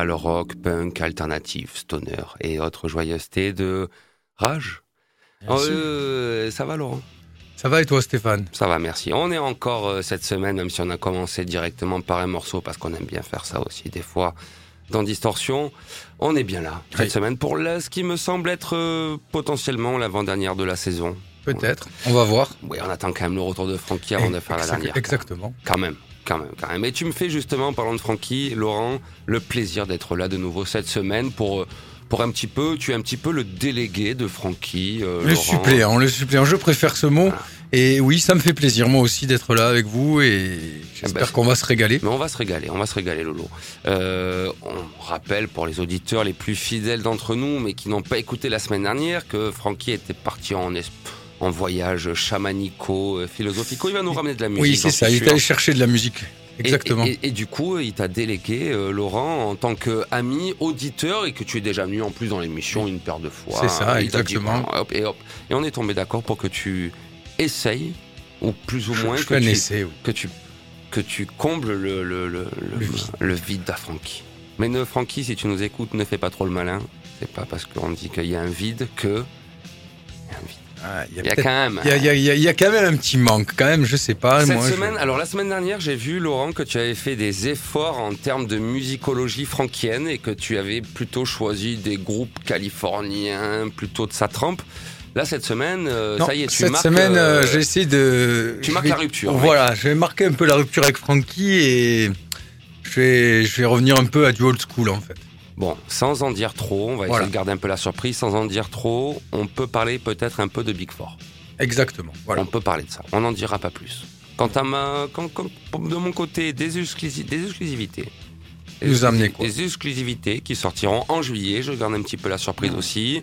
Métal, rock, punk, alternative, stoner et autres joyeusetés de Rage. Euh, ça va Laurent? Ça va et toi Stéphane? Ça va, merci. On est encore euh, cette semaine, même si on a commencé directement par un morceau, parce qu'on aime bien faire ça aussi des fois dans Distorsion. On est bien là cette Oui. semaine pour ce qui me semble être euh, potentiellement l'avant-dernière de la saison. Peut-être, on va voir. Oui, on attend quand même le retour de Francky avant de faire la dernière. Exactement. Quand même, quand même, quand même. Et tu me fais justement, en parlant de Francky, Laurent, le plaisir d'être là de nouveau cette semaine pour, euh, pour un petit peu, tu es un petit peu le délégué de Francky. euh, Le Laurent. suppléant, le suppléant, je préfère ce mot. Voilà. Et oui, ça me fait plaisir moi aussi d'être là avec vous et Eh j'espère ben, qu'on va se régaler. Mais on va se régaler, on va se régaler, Lolo. Euh, on rappelle pour les auditeurs les plus fidèles d'entre nous, mais qui n'ont pas écouté la semaine dernière, que Francky était parti en, es- en voyage chamanico, euh, philosophico. Il va nous ramener de la musique. Oui, c'est ça, il est allé chercher de la musique. Exactement. Et, et- et du coup, il t'a délégué, euh, Laurent, en tant qu'ami, auditeur, et que tu es déjà venu en plus dans l'émission une paire de fois. C'est ça, dit, exactement. bon, hop, et, hop. et on est tombé d'accord pour que tu essayes, ou plus ou moins je que tu, essai, oui. que tu que tu combles le, le, le, le, Le vide. vide à Francky. Mais ne, Francky, si tu nous écoutes, ne fais pas trop le malin. C'est pas parce qu'on dit qu'il y a un vide que. Il y a un vide. Ah, il y a y quand même. il y y y a- quand un petit manque, quand même, je sais pas. Cette moi, je- semaine, alors la semaine dernière, j'ai vu Laurent que tu avais fait des efforts en termes de musicologie franquienne et que tu avais plutôt choisi des groupes californiens, plutôt de sa trempe. Là, cette semaine, euh, Non, ça y est, tu cette marques. semaine, euh, euh, j'ai essayé de. tu marques vais- la rupture, mec. Voilà, je vais marquer un peu la rupture avec Frankie et je vais, je vais revenir un peu à du old school en fait. Bon, sans en dire trop, on va essayer Voilà. de garder un peu la surprise. Sans en dire trop, on peut parler peut-être un peu de Big Four. Exactement. Voilà. On peut parler de ça. On n'en dira pas plus. Quant à ma, quand, quand- de mon côté, des, exclusi- des exclusivités. Nous exclusi- amener quoi Des exclusivités qui sortiront en juillet. Je garde un petit peu la surprise aussi.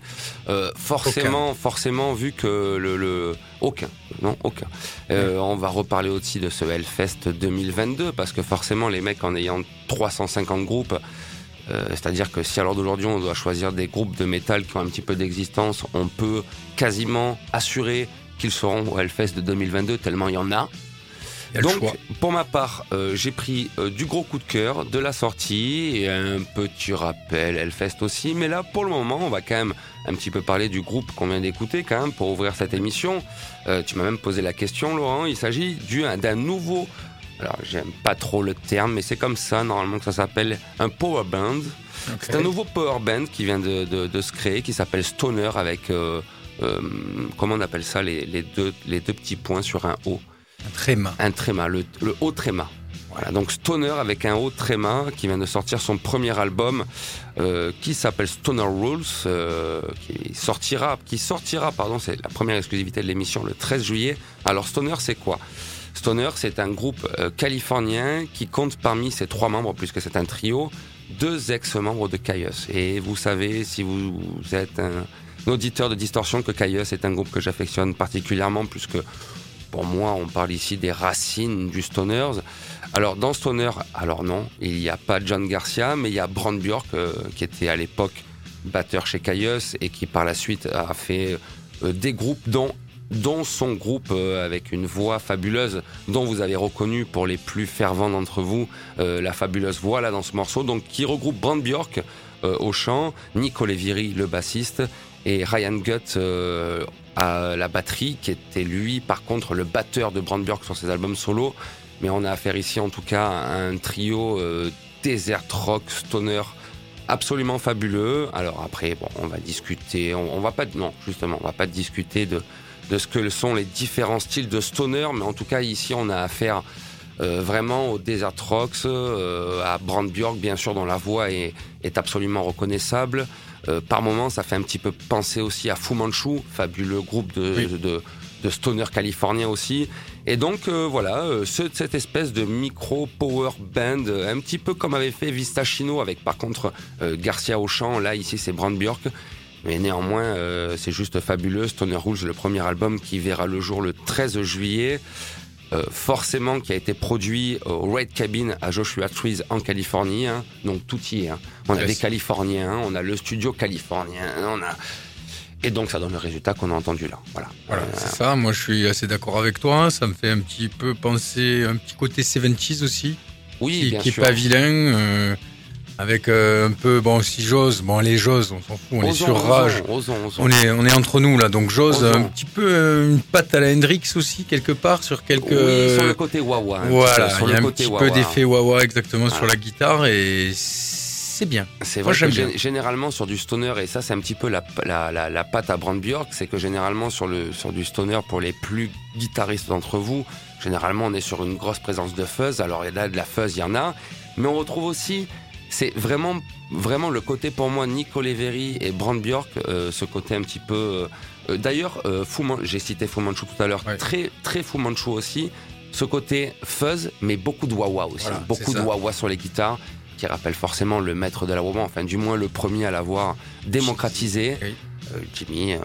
Euh, forcément, forcément, vu que le, le- aucun, non, aucun. Euh, On va reparler aussi de ce Hellfest 2022 parce que forcément, les mecs en ayant 350 groupes. Euh, C'est-à-dire que si à l'heure d'aujourd'hui on doit choisir des groupes de métal qui ont un petit peu d'existence, on peut quasiment assurer qu'ils seront au Hellfest de 2022 tellement il y en a. Y Donc, pour ma part, euh, j'ai pris euh, du gros coup de cœur, de la sortie et un petit rappel Hellfest aussi. Mais là, pour le moment, on va quand même un petit peu parler du groupe qu'on vient d'écouter quand même pour ouvrir cette émission. Tu m'as même posé la question, Laurent. Il s'agit du- d'un nouveau. Alors, j'aime pas trop le terme, mais c'est comme ça normalement que ça s'appelle un power band. C'est un nouveau power band qui vient de, de- de se créer, qui s'appelle Stoner avec euh, euh, comment on appelle ça les, les deux les deux petits points sur un O Un tréma. un tréma, le, le haut tréma. Voilà, donc Stoner avec un haut tréma qui vient de sortir son premier album euh, qui s'appelle Stoner Rules, euh, qui sortira, qui sortira, pardon, c'est la première exclusivité de l'émission le 13 juillet. Alors Stoner, c'est quoi? Stoner, c'est un groupe euh, californien qui compte parmi ses trois membres, puisque c'est un trio, deux ex-membres de Caius. Et vous savez, si vous êtes un, auditeur de Distorsion, que Caius est un groupe que j'affectionne particulièrement, puisque pour moi, on parle ici des racines du Stoners. Alors, dans Stoner, alors non, il n'y a pas John Garcia, mais il y a Brand Bjork, euh, qui était à l'époque batteur chez Caius et qui par la suite a fait euh, des groupes dont dont son groupe euh, avec une voix fabuleuse dont vous avez reconnu pour les plus fervents d'entre vous euh, la fabuleuse voix là dans ce morceau donc qui regroupe Brand Bjork euh, au chant, Nico Leviri le bassiste et Ryan Gutt euh, à la batterie qui était lui par contre le batteur de Brand Bjork sur ses albums solo mais on a affaire ici en tout cas à un trio euh, desert rock stoner absolument fabuleux. Alors après, bon, on va discuter, on, on va pas, non, justement, on va pas discuter de, de ce que sont les différents styles de stoner, mais en tout cas ici, on a affaire euh, vraiment au Desert Rocks, euh, à Brand Bjork, bien sûr, dont la voix est, est absolument reconnaissable. Euh, par moments, ça fait un petit peu penser aussi à Fu Manchu, fabuleux groupe de, Oui. de, de stoner californien aussi. Et donc euh, voilà, euh, ce- cette espèce de micro power band, un petit peu comme avait fait Vista Chino avec par contre euh, Garcia au chant. Là ici c'est Brand Bjork. Mais néanmoins, euh, c'est juste fabuleux. Stoner Rouge, le premier album qui verra le jour le 13 juillet. Euh, forcément, qui a été produit au Red Cabin à Joshua Trees en Californie. hein. Donc tout y est. hein. On a des Californiens, hein. on a le studio californien, on a. Et donc ça donne le résultat qu'on a entendu là. Voilà. Voilà, Euh, c'est ça. Moi, je suis assez d'accord avec toi. Ça me fait un petit peu penser, un petit côté 70s aussi. Oui, qui, bien qui est sûr. pas vilain, euh, avec euh, un peu, bon, si j'ose, bon, les j'ose, on s'en fout, on est sur rage. osons. On est, on est entre nous là, donc j'ose un petit peu euh, une patte à la Hendrix aussi quelque part sur quelques. Oui, sur le côté wawa. un petit voilà, il y a un petit wawa. peu d'effet wawa exactement sur Voilà. la guitare et c'est bien. C'est Moi, vrai j'aime que bien. gé- généralement sur du stoner, et ça c'est un petit peu la, la, la, la patte à Brand Bjork, c'est que généralement sur, le, sur du stoner, pour les plus guitaristes d'entre vous, généralement on est sur une grosse présence de fuzz. Alors là, de la fuzz, il y en a. Mais on retrouve aussi, c'est vraiment, vraiment le côté pour moi, Nico Leveri et Brand Bjork, euh, ce côté un petit peu... euh, euh, D'ailleurs, euh, j'ai cité Fu Manchu tout à l'heure, Ouais. très, très Fu Manchu aussi. Ce côté fuzz, mais beaucoup de wah aussi. Voilà, beaucoup de ça. wah sur les guitares qui rappelle forcément le maître de la wah enfin du moins le premier à l'avoir démocratisé, Oui. Euh, Jimmy,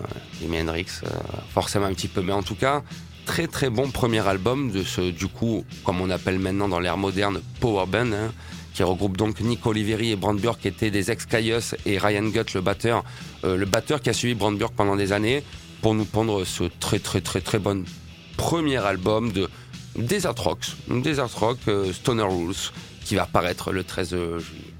Jimi Hendrix, euh, forcément un petit peu, mais en tout cas très très bon premier album de ce du coup comme on appelle maintenant dans l'ère moderne power band, hein, qui regroupe donc Nick Oliveri et Brand Bjork qui étaient des ex Caius et Ryan Gutt le batteur, euh, le batteur qui a suivi Brand Bjork pendant des années pour nous pondre ce très très très très bon premier album de Desert Rocks, Desert Rock euh, Stoner Rules qui va paraître le 13 juillet.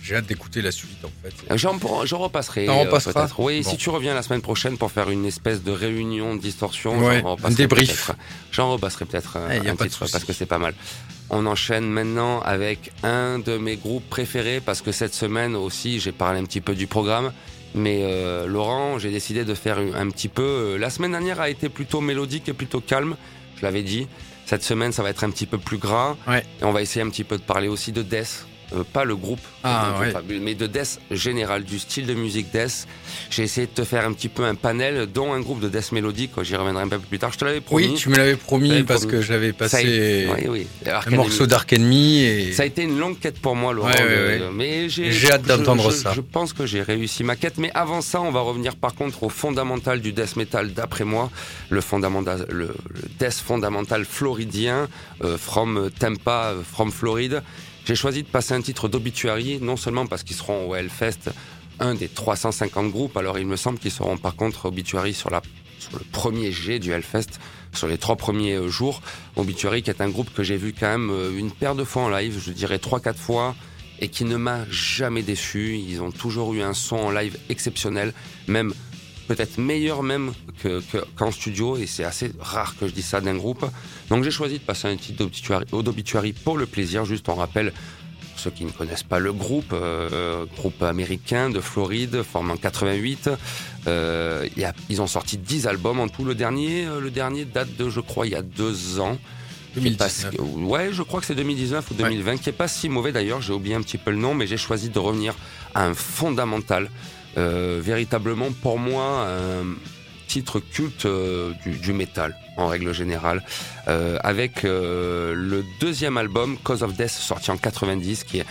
J'ai hâte d'écouter la suite en fait. J'en, j'en repasserai. T'en euh, repasseras peut-être. Oui, Bon. si tu reviens la semaine prochaine pour faire une espèce de réunion de distorsion, Ouais, j'en un repasserai débrief. peut-être. J'en repasserai peut-être euh, Eh, y a un pas titre parce que c'est pas mal. On enchaîne maintenant avec un de mes groupes préférés parce que cette semaine aussi j'ai parlé un petit peu du programme. Mais euh, Laurent, j'ai décidé de faire un petit peu. euh, la semaine dernière a été plutôt mélodique et plutôt calme, je l'avais dit. Cette semaine, ça va être un petit peu plus gras. Ouais. Et on va essayer un petit peu de parler aussi de Death. Euh, pas le groupe, Ah, ouais. Mais de Death général, du style de musique Death. J'ai essayé de te faire un petit peu un panel, dont un groupe de Death mélodique. J'y reviendrai un peu plus tard. Je te l'avais promis. Oui, tu me l'avais promis parce promis. que j'avais Ça a passé oui, oui. un morceau d'Ark Enemy et Ça a été une longue quête pour moi, Laurent. Ouais, ouais, ouais. Mais j'ai, hâte d'entendre ça. Je pense que j'ai réussi ma quête. Mais avant ça, on va revenir par contre au fondamental du death metal d'après moi, le fondamental, le, le death fondamental floridien, euh, from Tampa, euh, from Floride. J'ai choisi de passer un titre d'obituary, non seulement parce qu'ils seront au Hellfest, un des 350 groupes. Alors il me semble qu'ils seront par contre obituary sur la sur le premier G du Hellfest, sur les trois premiers euh, jours. Obituary qui est un groupe que j'ai vu quand même euh, une paire de fois en live, je dirais trois quatre fois, et qui ne m'a jamais déçu. Ils ont toujours eu un son en live exceptionnel, même peut-être meilleur même que, que- qu'en studio, et c'est assez rare que je dise ça d'un groupe. Donc j'ai choisi de passer un titre d'obituary, pour le plaisir, juste en rappel. pour Ceux qui ne connaissent pas le groupe, euh, groupe américain de Floride, formé en 88, euh, il y a- ils ont sorti 10 albums en tout. Le dernier, euh, le dernier date de, je crois, il y a deux ans. Qui est pas si- 2019. ouais, je crois que c'est 2019 ou 2020, qui est pas si mauvais d'ailleurs. J'ai oublié un petit peu le nom, mais j'ai choisi de revenir à un fondamental, véritablement pour moi un titre culte euh, du, du métal en règle générale, euh, avec euh, le deuxième album Cause of Death sorti en 90, qui est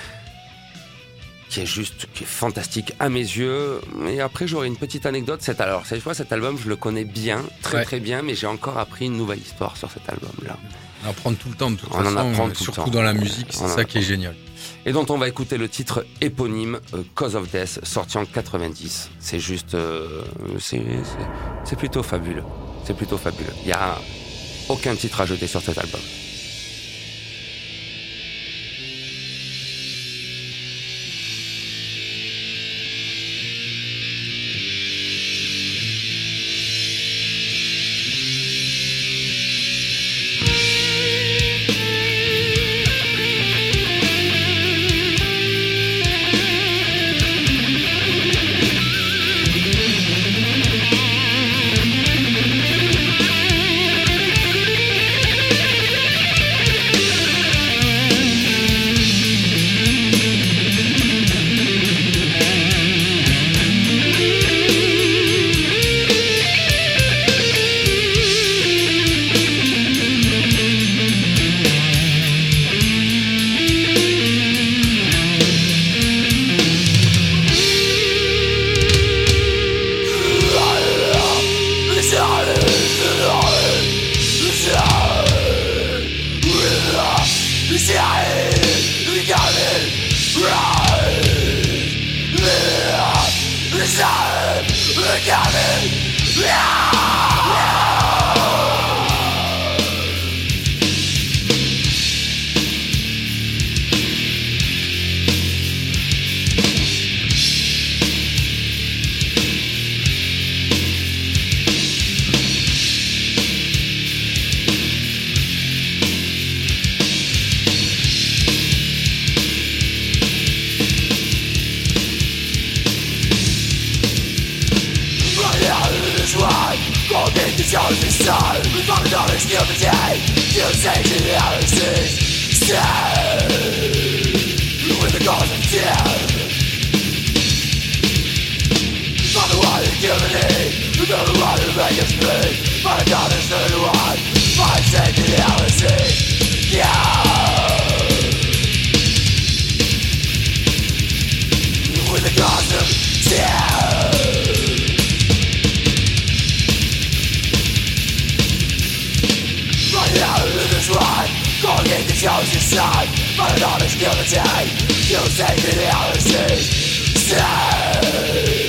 qui est juste, qui est fantastique à mes yeux. Et après, j'aurai une petite anecdote. Cet, alors, cette fois, cet album, je le connais bien, très Ouais. très bien, mais j'ai encore appris une nouvelle histoire sur cet album-là. On apprend tout le temps de toute On en façon, apprend euh, le surtout temps. dans la musique, c'est en ça qui est génial. Et dont on va écouter le titre éponyme, euh, Cause of Death, sorti en 90. C'est juste, euh, c'est, c'est- c'est plutôt fabuleux. C'est plutôt fabuleux. Il y a aucun titre à jeter sur cet album. an You guillotine Using the honesty Stay.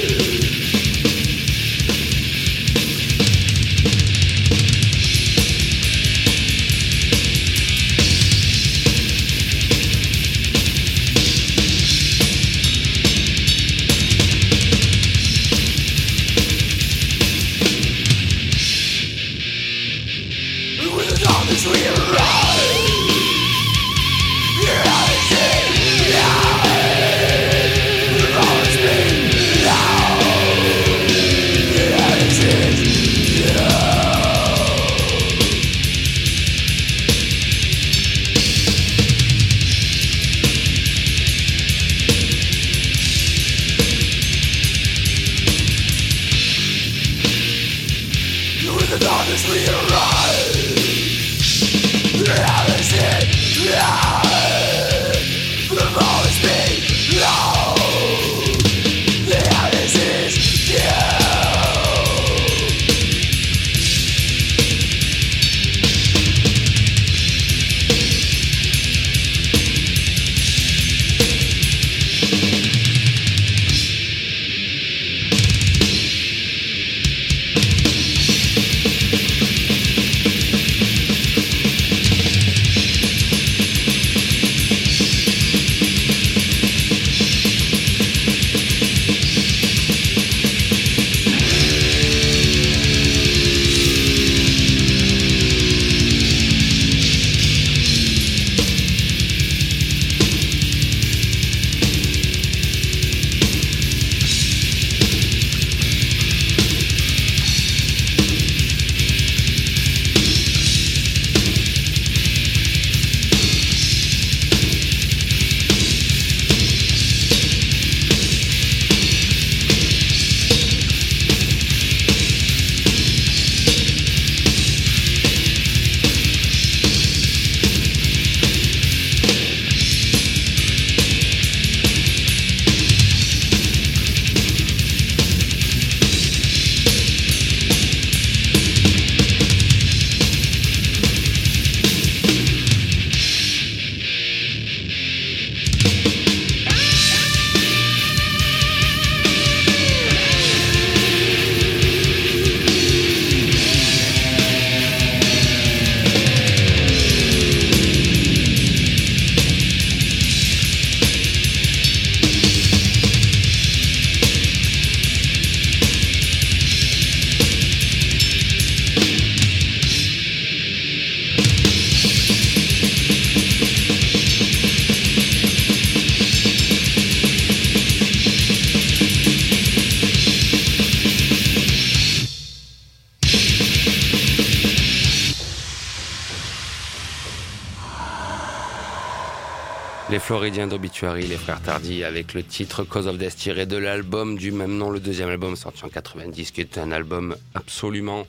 D'Obituary, les frères Tardy, avec le titre Cause of Death tiré de l'album du même nom, le deuxième album sorti en 90, qui est un album absolument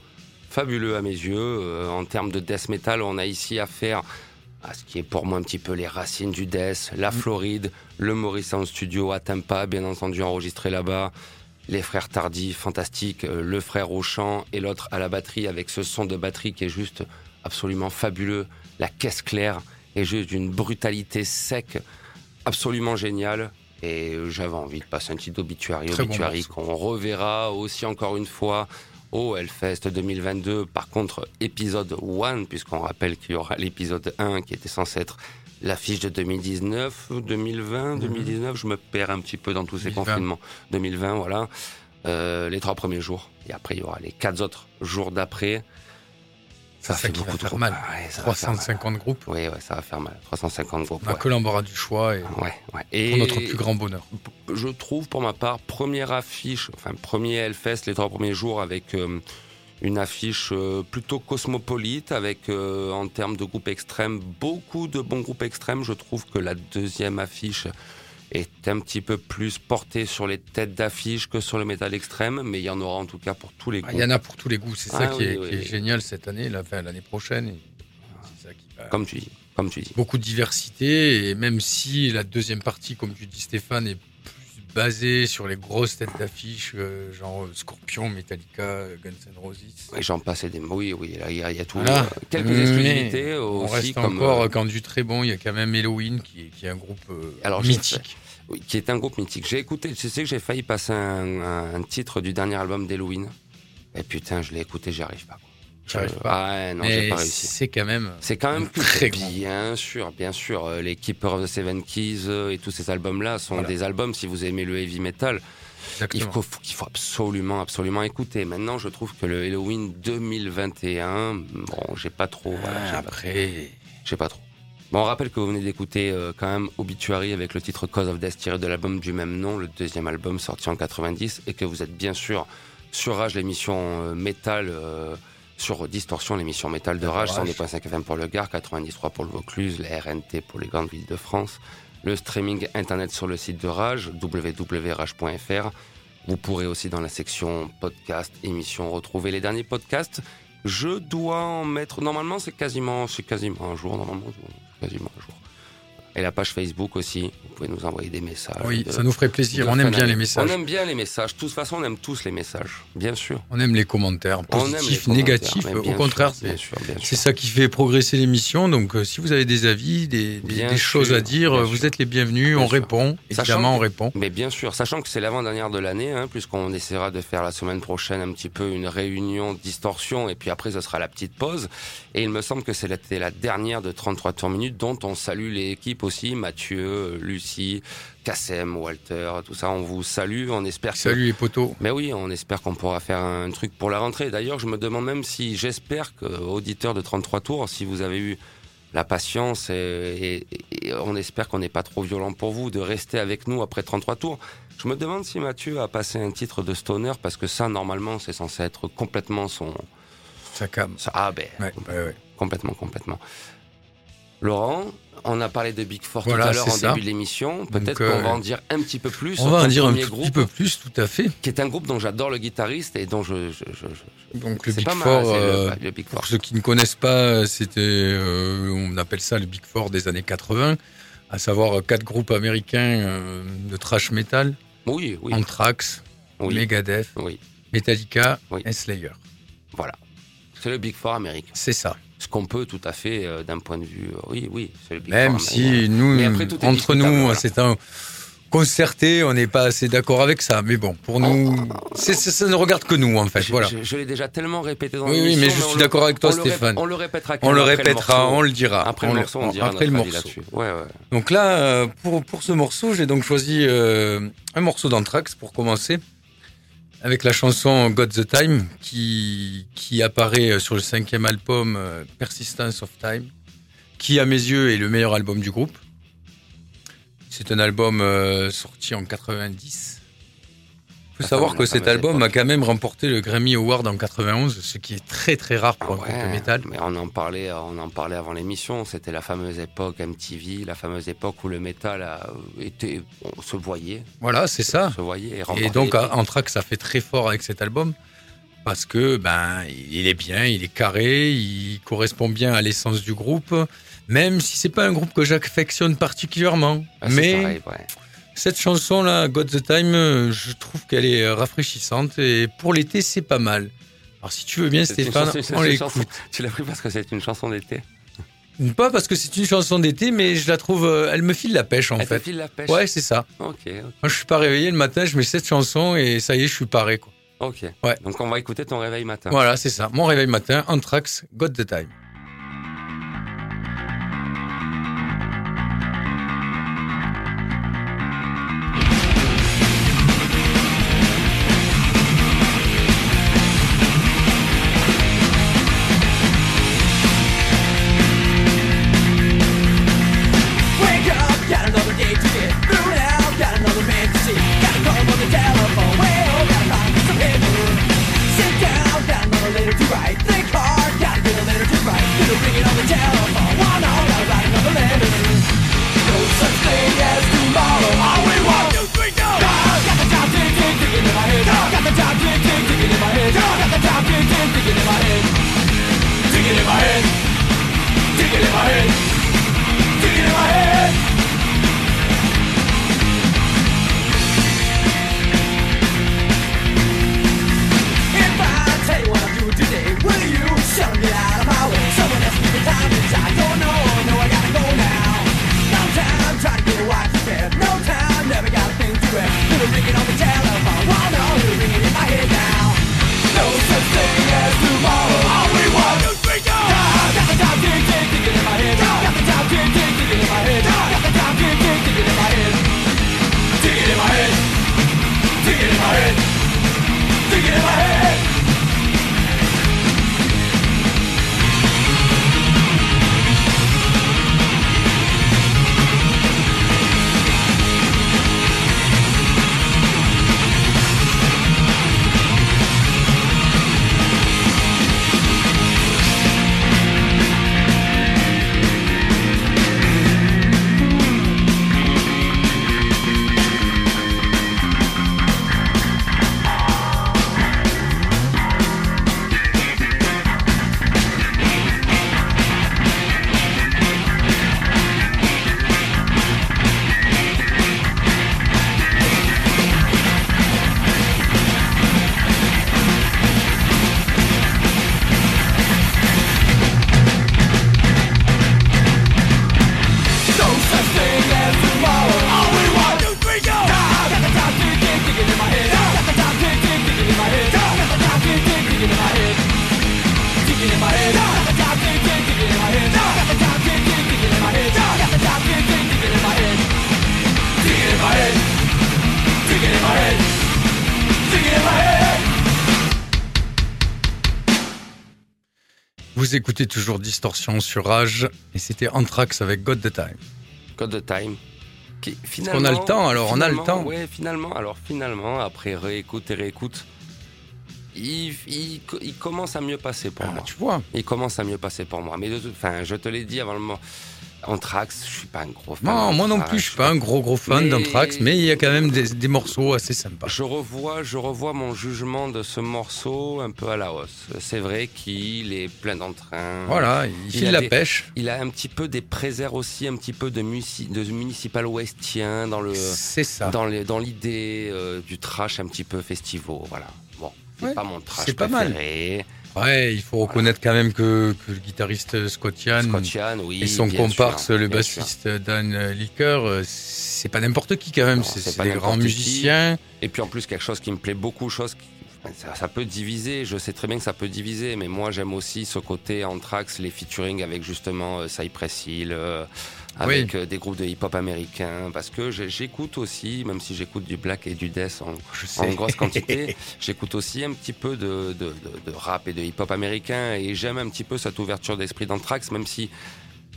fabuleux à mes yeux. Euh, en termes de death metal, on a ici affaire à ce qui est pour moi un petit peu les racines du death, la Floride, le Morrison Studio à Tampa, bien entendu enregistré là-bas, les frères Tardy, fantastiques, euh, le frère au chant et l'autre à la batterie avec ce son de batterie qui est juste absolument fabuleux, la caisse claire et juste d'une brutalité sec absolument géniale. Et j'avais envie de passer un petit obituary, obituary qu'on reverra aussi encore une fois au Hellfest 2022. Par contre, épisode 1, puisqu'on rappelle qu'il y aura l'épisode 1 qui était censé être l'affiche de 2019, 2020, 2019, je me perds un petit peu dans tous ces confinements. 2020, voilà. Euh, les trois premiers jours. Et après, il y aura les quatre autres jours d'après. Ça, fait beaucoup trop mal. 350 groupes. Oui, ouais, ça va faire mal. 350 groupes. On a que l'embarras du choix et, et, pour notre plus grand bonheur. Je trouve, pour ma part, première affiche, enfin premier Hellfest, les trois premiers jours avec euh, une affiche euh, plutôt cosmopolite avec, euh, en termes de groupes extrêmes, beaucoup de bons groupes extrêmes. Je trouve que la deuxième affiche est un petit peu plus portée sur les têtes d'affiche que sur le métal extrême, mais il y en aura en tout cas pour tous les Ah, goûts. Il y en a pour tous les goûts. C'est Ah ça qui oui, est, oui, qui est génial cette année, l'année prochaine. et c'est ça qui va- Comme tu dis, comme tu dis. Beaucoup de diversité. Et même si la deuxième partie, comme tu dis, Stéphane, est basée sur les grosses têtes d'affiche, euh, genre euh, Scorpion, Metallica, Guns N' Roses. Et j'en passais des. Oui, oui, là, il y, y a tout. Voilà. euh, quelques exclusivités On aussi. reste comme, encore, euh, quand du très bon, il y a quand même Halloween qui est, qui est un groupe euh, Alors, mythique. Oui, qui est un groupe mythique. J'ai écouté, je sais que j'ai failli passer un, un- un titre du dernier album d'Halloween. Et putain, je l'ai écouté, j'y arrive pas. quoi. J'y arrive Euh, pas. Ah non, j'ai pas réussi. c'est quand même. C'est quand même très bien sûr, bien sûr. euh, Les Keeper of the Seven Keys euh, et tous ces albums-là sont Voilà. des albums, si vous aimez le heavy metal, il faut, qu'il faut absolument, absolument écouter. Maintenant, je trouve que le Halloween 2021, bon, j'ai pas trop, voilà, j'ai pas- après, trop. Bon, on rappelle que vous venez d'écouter euh, quand même Obituary avec le titre Cause of Death tiré de l'album du même nom, le deuxième album sorti en 90, et que vous êtes bien sûr sur Rage, l'émission euh, métal, euh, sur Distorsion, l'émission métal de Rage, Rage. 102.5 FM pour le Gard, 93 pour le Vaucluse, la RNT pour les grandes villes de France, le streaming internet sur le site de Rage, www.rage.fr. Vous pourrez aussi dans la section podcast, émission, retrouver les derniers podcasts. Je dois en mettre. Normalement, c'est quasiment, c'est quasiment un jour. Normalement, c'est quasiment un jour. Et la page Facebook aussi. Vous pouvez nous envoyer des messages. oui, de- ça nous ferait plaisir. de On aime bien les messages. On aime bien les messages. De toute façon, on aime tous les messages. Bien sûr. On aime les commentaires, On les positifs, commentaires, négatifs. Au contraire, c'est ça qui fait progresser l'émission. Donc, euh, si vous avez des avis, des, des- Bien des choses sûr, à dire, vous sûr. êtes les bienvenus. Bien on sûr. répond. Évidemment, on que- répond. Mais bien sûr, sachant que c'est l'avant-dernière de l'année, hein, puisqu'on essaiera de faire la semaine prochaine un petit peu une réunion distorsion, et puis après ce sera la petite pause. Et il me semble que c'était la dernière de 33 tours minutes, dont on salue l'équipe aussi, Mathieu, Lucie, Kassem, Walter, tout ça. On vous salue, on espère que... Salut les potos. Mais oui, on espère qu'on pourra faire un truc pour la rentrée. D'ailleurs, je me demande même si, j'espère que, auditeurs de 33 tours, si vous avez eu la patience et, et- et on espère qu'on n'est pas trop violent pour vous de rester avec nous après 33 tours. Je me demande si Mathieu a passé un titre de stoner parce que ça, normalement, c'est censé être complètement son. Ça calme. ça- ah ben, Ouais, ouais, ouais. complètement, complètement. Laurent, on a parlé de Big Four Voilà, tout à l'heure en ça. début de l'émission. Peut-être Donc, qu'on euh, va en dire un petit peu plus. On va en dire un petit peu plus, tout à fait. qui est un groupe dont j'adore le guitariste et dont je, je, je- je- Donc, le Big pas Four, euh, le, Big Four. Pour ceux qui ne connaissent pas, c'était, euh, on appelle ça le Big Four des années 80, à savoir quatre groupes américains euh, de thrash metal, Oui, oui, Anthrax, oui, Megadeth, oui, Metallica Oui. et Slayer. voilà. C'est le Big Four américain. C'est ça. Ce qu'on peut tout à fait, euh, d'un point de vue, euh, oui, oui, le Même si nous, après, tout est entre nous, voilà. c'est un concerté, on n'est pas assez d'accord avec ça. Mais bon, pour nous, c'est- ça ne regarde que nous, en fait. Je, voilà. je- je l'ai déjà tellement répété dans Oui, oui, mais je suis d'accord avec toi, on le rép- Stéphane. On le répétera. On le répétera, on le dira. Après On le morceau, on dira après le morceau. Ouais, ouais. Donc là, euh, pour, pour ce morceau, j'ai donc choisi euh, un morceau d'Anthrax pour commencer, avec la chanson God the Time, qui, qui apparaît euh, sur le cinquième album euh, Persistence of Time, qui à mes yeux est le meilleur album du groupe. C'est un album euh, sorti en 90. Il faut La savoir que cet album époque. a quand même remporté le Grammy Award en 91, ce qui est très très rare pour un Ah groupe de métal. Mais on en parlait, on en parlait avant l'émission. C'était la fameuse époque MTV, la fameuse époque où le métal a été, on se voyait, Voilà, c'est ça. se voyait et, Et donc. Anthrax, ça fait très fort avec cet album parce que ben il est bien, il est carré, il correspond bien à l'essence du groupe, même si c'est pas un groupe que j'affectionne particulièrement. Ah, Mais pareil, ouais. Cette chanson là, God the Time, euh, je trouve qu'elle est euh, rafraîchissante et pour l'été c'est pas mal. Alors si tu veux bien Stéphane, chanson- on l'écoute. Tu l'as pris parce que c'est une chanson d'été. Pas parce que c'est une chanson d'été, mais je la trouve, euh, elle me file la pêche en Elle fait. file la pêche. Ouais, c'est ça. Ok, ok. Moi je suis pas réveillé le matin, je mets cette chanson et ça y est, je suis paré quoi. ok. Ouais. Donc on va écouter ton réveil matin. Voilà, c'est ça. Mon réveil matin, Anthrax, God the Time. Toujours Distorsion sur Rage et c'était Anthrax avec God the Time. Code de Time. Qui, qu'on a le temps, alors, on a le finalement, temps. Ouais, finalement, alors finalement, après réécoute et réécoute, il, il, il commence à mieux passer pour Ah, moi. tu vois. Il commence à mieux passer pour moi. Mais de toute- enfin, je te l'ai dit avant le moment. Anthrax, je suis pas un gros fan. Non, moi non plus, je suis pas un gros gros fan Mais- d'Anthrax, mais il y a quand même des, des morceaux assez sympas. Je revois, je revois mon jugement de ce morceau un peu à la hausse. C'est vrai qu'il est plein d'entrain. Voilà, il Il file la pêche. Il a un petit peu des préserves aussi, un petit peu de, municipal westien dans le C'est ça. dans l'idée euh, du trash un petit peu festival. Voilà. Bon, c'est Ouais, pas mon trash c'est pas mal. Ouais, il faut reconnaître quand même que, que le guitariste Scott Ian Scott Ian, oui. et son comparse, sûr, le sûr. bassiste Dan Licker, euh, c'est pas n'importe qui quand même, c'est des grands qui. musiciens. Et puis en plus quelque chose qui me plaît beaucoup, chose qui ça, ça peut diviser, je sais très bien que ça peut diviser, mais moi j'aime aussi ce côté Anthrax, les featuring avec justement euh, Cypress Hill, euh, avec euh, des groupes de hip-hop américains, parce que j'écoute aussi, même si j'écoute du black et du death en, Je en sais. grosse quantité, j'écoute aussi un petit peu de, de, de- de rap et de hip-hop américain, et j'aime un petit peu cette ouverture d'esprit d'Anthrax, même si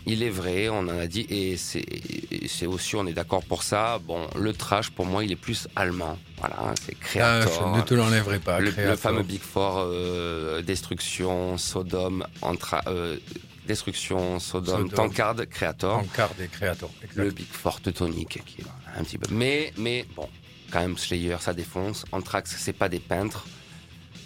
il est vrai, on en a dit, et c'est aussi, on est d'accord pour ça. Bon, le trash, pour moi, il est plus allemand. Voilà, c'est Ah, Creator. je ne te l'enlèverai pas. le, fameux Big Four, euh, Destruction, Sodome, Antra, euh, Destruction, Sodome, Sodome. Tankard, Creator. Encard des créateurs. Le Big Four teutonique, qui est un petit peu. Mais, mais bon, quand même, Slayer, ça défonce. Anthrax, c'est pas des peintres.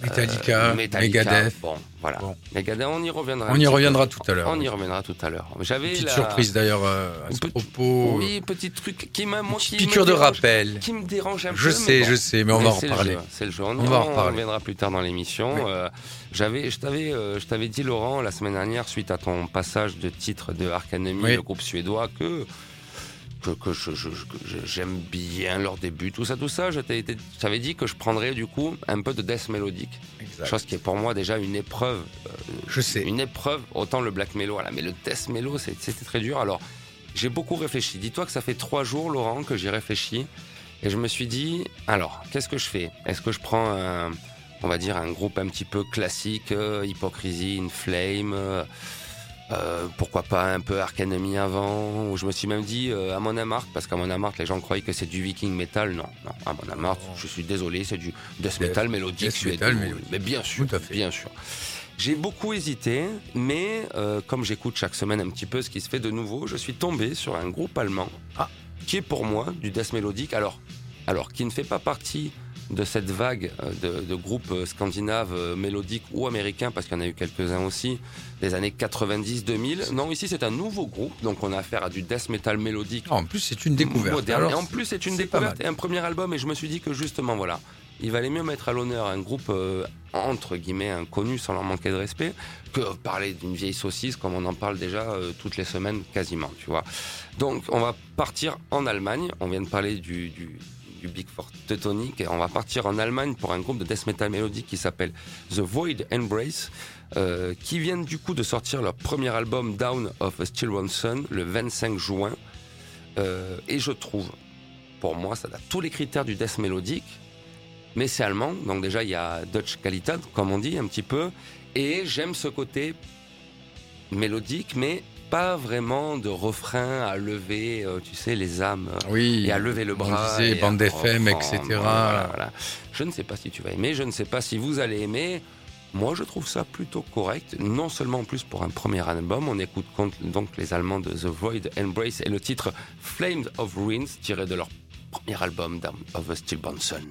Metallica, Euh, Metallica, Megadeth. Bon, voilà. Bon. Megadeth, on y reviendra. On y reviendra peu. tout à l'heure. On y reviendra tout à l'heure. J'avais Petite la- surprise d'ailleurs euh, à ce petite- propos. Oui, petit truc qui m'a moi, qui me piqûre de dérange- rappel. Qui me dérange un Je peu. sais, mais bon. je sais, mais on Mais va en reparler. C'est le jeu. On, On va en on reparler. reviendra plus tard dans l'émission. Oui. Euh, j'avais, je t'avais, euh, je t'avais dit Laurent la semaine dernière suite à ton passage de titre de Arc Enemy, Oui. le groupe suédois, que que, j'aime bien leur début, tout ça, tout ça. Je t'avais t'avais dit que je prendrais du coup un peu de death mélodique, Exact. chose qui est pour moi déjà une épreuve. euh, Je sais. une épreuve, autant le black mellow, voilà, mais le death mellow, c'était très dur. Alors, j'ai beaucoup réfléchi. Dis-toi que ça fait trois jours, Laurent, que j'y réfléchis. Et je me suis dit, alors, qu'est-ce que je fais? Est-ce que je prends, un, on va dire, un groupe un petit peu classique, euh, Hypocrisy, In Flame euh, euh, pourquoi pas un peu Ark Enemy avant Ou je me suis même dit euh, Amon Amarth, parce qu'Amon Amarth, les gens croyaient que c'est du viking metal. Non, non, Amon Amarth, je suis désolé, c'est du death metal mélodique death metal mélodique. Mais bien sûr, bien sûr. J'ai beaucoup hésité, mais euh, comme j'écoute chaque semaine un petit peu ce qui se fait de nouveau, je suis tombé sur un groupe allemand Ah. qui est pour moi du death mélodique. Alors, alors qui ne fait pas partie de cette vague euh, de, de groupes euh, scandinaves euh, mélodiques ou américains, parce qu'il y en a eu quelques-uns aussi, des années 90-2000. Non, ici c'est un nouveau groupe, donc on a affaire à du death metal mélodique Ah, en plus, c'est une découverte. moderne. Alors, et en plus, c'est une découverte et un premier album. Et je me suis dit que justement, voilà, il valait mieux mettre à l'honneur un groupe euh, entre guillemets inconnu sans leur manquer de respect que parler d'une vieille saucisse comme on en parle déjà euh, toutes les semaines quasiment, tu vois. Donc, on va partir en Allemagne. On vient de parler du, du Big Four teutonique et on va partir en Allemagne pour un groupe de death metal mélodique qui s'appelle The Void Embrace. euh, qui viennent du coup de sortir leur premier album Down of a Still One Sun le 25 juin. Euh, et je trouve, pour moi, ça a tous les critères du death mélodique. mais c'est allemand, donc déjà il y a Dutch Qualität, comme on dit un petit peu, et j'aime ce côté mélodique, mais pas vraiment de refrain à lever, euh, tu sais, les âmes euh, Oui. et à lever le on bras. disait et bande FM, etc. voilà, voilà. Je ne sais pas si tu vas aimer, je ne sais pas si vous allez aimer. Moi, je trouve ça plutôt correct. Non seulement en plus pour un premier album, on écoute donc les Allemands de The Void Embrace et le titre Flames of Ruins tiré de leur premier album Down of a Stillborn Sun.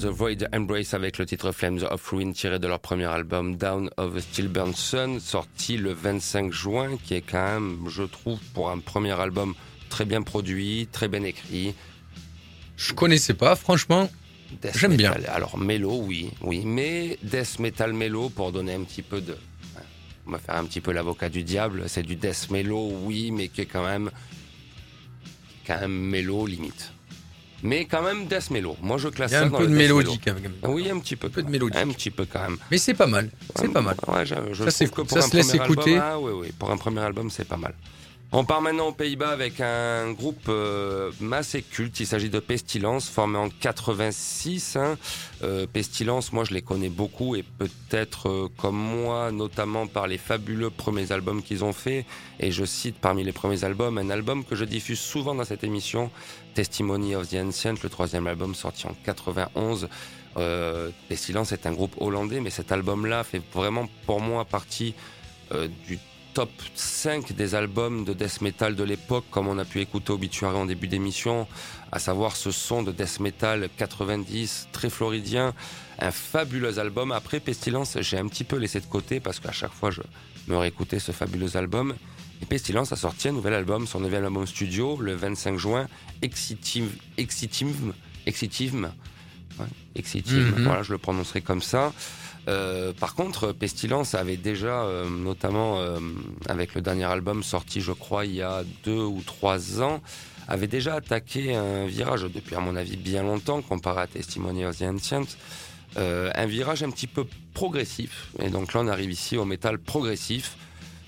The Void Embrace avec le titre Flames of Ruin tiré de leur premier album Down of a Stillburn Sun sorti le 25 juin qui est quand même je trouve pour un premier album très bien produit, très bien écrit. Je connaissais pas, franchement. J'aime bien. Alors mélo, oui, oui, mais death metal mélo pour donner un petit peu de. On va faire un petit peu l'avocat du diable. C'est du death mélo, oui, mais qui est quand même, quand même mélo limite. Mais quand même death mélo. Moi, je classe Il y a ça un dans peu de mélodie quand même. Oui, un petit peu. peu de quand même. mélodie. Un petit peu quand même. Mais c'est pas mal. C'est pas mal. Ouais, je, Ça, que pour Ça un se laisse écouter. ah, oui, oui, pour un premier album, c'est pas mal. On part maintenant aux Pays-Bas avec un groupe euh, culte. Il s'agit de Pestilence, formé en 86. hein. Euh, Pestilence, moi, je les connais beaucoup et peut-être euh, comme moi, notamment par les fabuleux premiers albums qu'ils ont fait. Et je cite parmi les premiers albums un album que je diffuse souvent dans cette émission, Testimony of the Ancient, le troisième album sorti en 91. Euh, Pestilence est un groupe hollandais, mais cet album-là fait vraiment pour moi partie euh, du top 5 des albums de death metal de l'époque, comme on a pu écouter Obituary en début d'émission, à savoir ce son de death metal 90 très floridien, un fabuleux album. Après Pestilence, j'ai un petit peu laissé de côté parce qu'à chaque fois je me réécoutais ce fabuleux album. Et Pestilence a sorti un nouvel album, son nouvel album studio, le 25 juin, Exitive, Exitive, Exitive, ouais, Exitive, Mhm. voilà, je le prononcerai comme ça. Euh, par contre, Pestilence avait déjà, euh, notamment euh, avec le dernier album sorti, je crois, il y a deux ou trois ans, avait déjà attaqué un virage depuis, à mon avis, bien longtemps, comparé à Testimony of the Ancient, un virage un petit peu progressif. Et donc là, on arrive ici au métal progressif.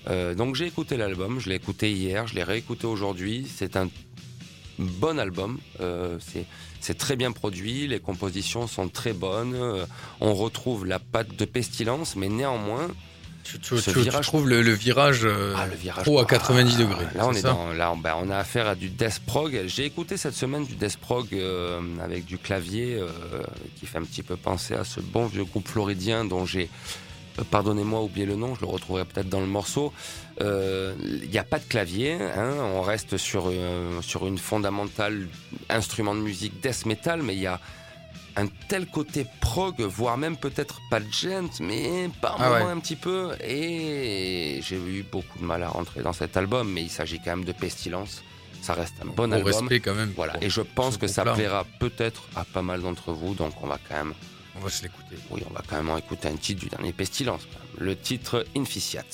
Euh, donc j'ai écouté l'album, je l'ai écouté hier, je l'ai réécouté aujourd'hui. C'est un bon album. Euh, c'est très bien produit, les compositions sont très bonnes. euh, on retrouve la patte de pestilence, mais néanmoins, Tu, tu- Ce tu- tu virage- trouves le, le virage, ah, le virage pro à ah, 90 degrés. Là, on est dans, là, on, bah, on a affaire à du death prog. J'ai écouté cette semaine du death prog avec du clavier qui fait un petit peu penser à ce bon vieux groupe floridien dont j'ai, pardonnez-moi, oublié le nom. Je le retrouverai peut-être dans le morceau. Euh, Il n'y a pas de clavier. Hein, on reste sur euh, sur une fondamentale instrument de musique death metal, mais il y a un tel côté prog, voire même peut-être pas de gent, mais par Ah moment ouais. un petit peu. Et j'ai eu beaucoup de mal à rentrer dans cet album, mais il s'agit quand même de Pestilence. Ça reste un bon Au album. respect quand même. Voilà, et je pense que ça groupe-là. plaira peut-être à pas mal d'entre vous, donc on va quand même, On va se l'écouter. oui, on va quand même écouter un titre du dernier Pestilence, le titre Inficiat.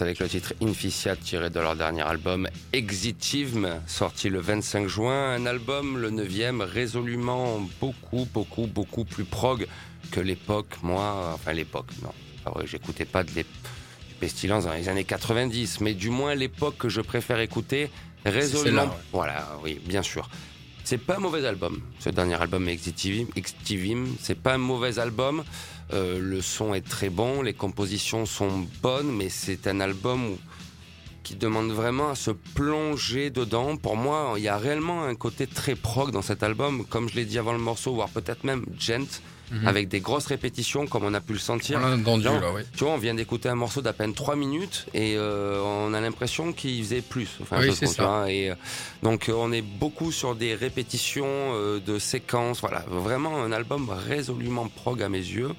Avec le titre Inficiat tiré de leur dernier album Exitivme, sorti le 25 juin. Un album, le 9 résolument beaucoup, beaucoup, beaucoup plus prog que l'époque, moi, enfin l'époque, non, j'écoutais pas de du Pestilence dans les années 90, mais du moins l'époque que je préfère écouter, résolument. ouais. Voilà, oui, bien sûr. C'est pas un mauvais album, ce dernier album Exitivim, Exitivim, c'est pas un mauvais album. Euh, le son est très bon, les compositions sont bonnes, mais c'est un album qui demande vraiment à se plonger dedans. Pour moi, il y a réellement un côté très prog dans cet album, comme je l'ai dit avant le morceau, voire peut-être même gent, Mhm. avec des grosses répétitions, comme on a pu le sentir. On entendu là, oui. Tu vois, on vient d'écouter un morceau d'à peine 3 minutes et euh, on a l'impression qu'il faisait plus. Enfin, Oui, c'est ça. et, euh, donc euh, on est beaucoup sur des répétitions euh, de séquences. Voilà, vraiment un album résolument prog à mes yeux.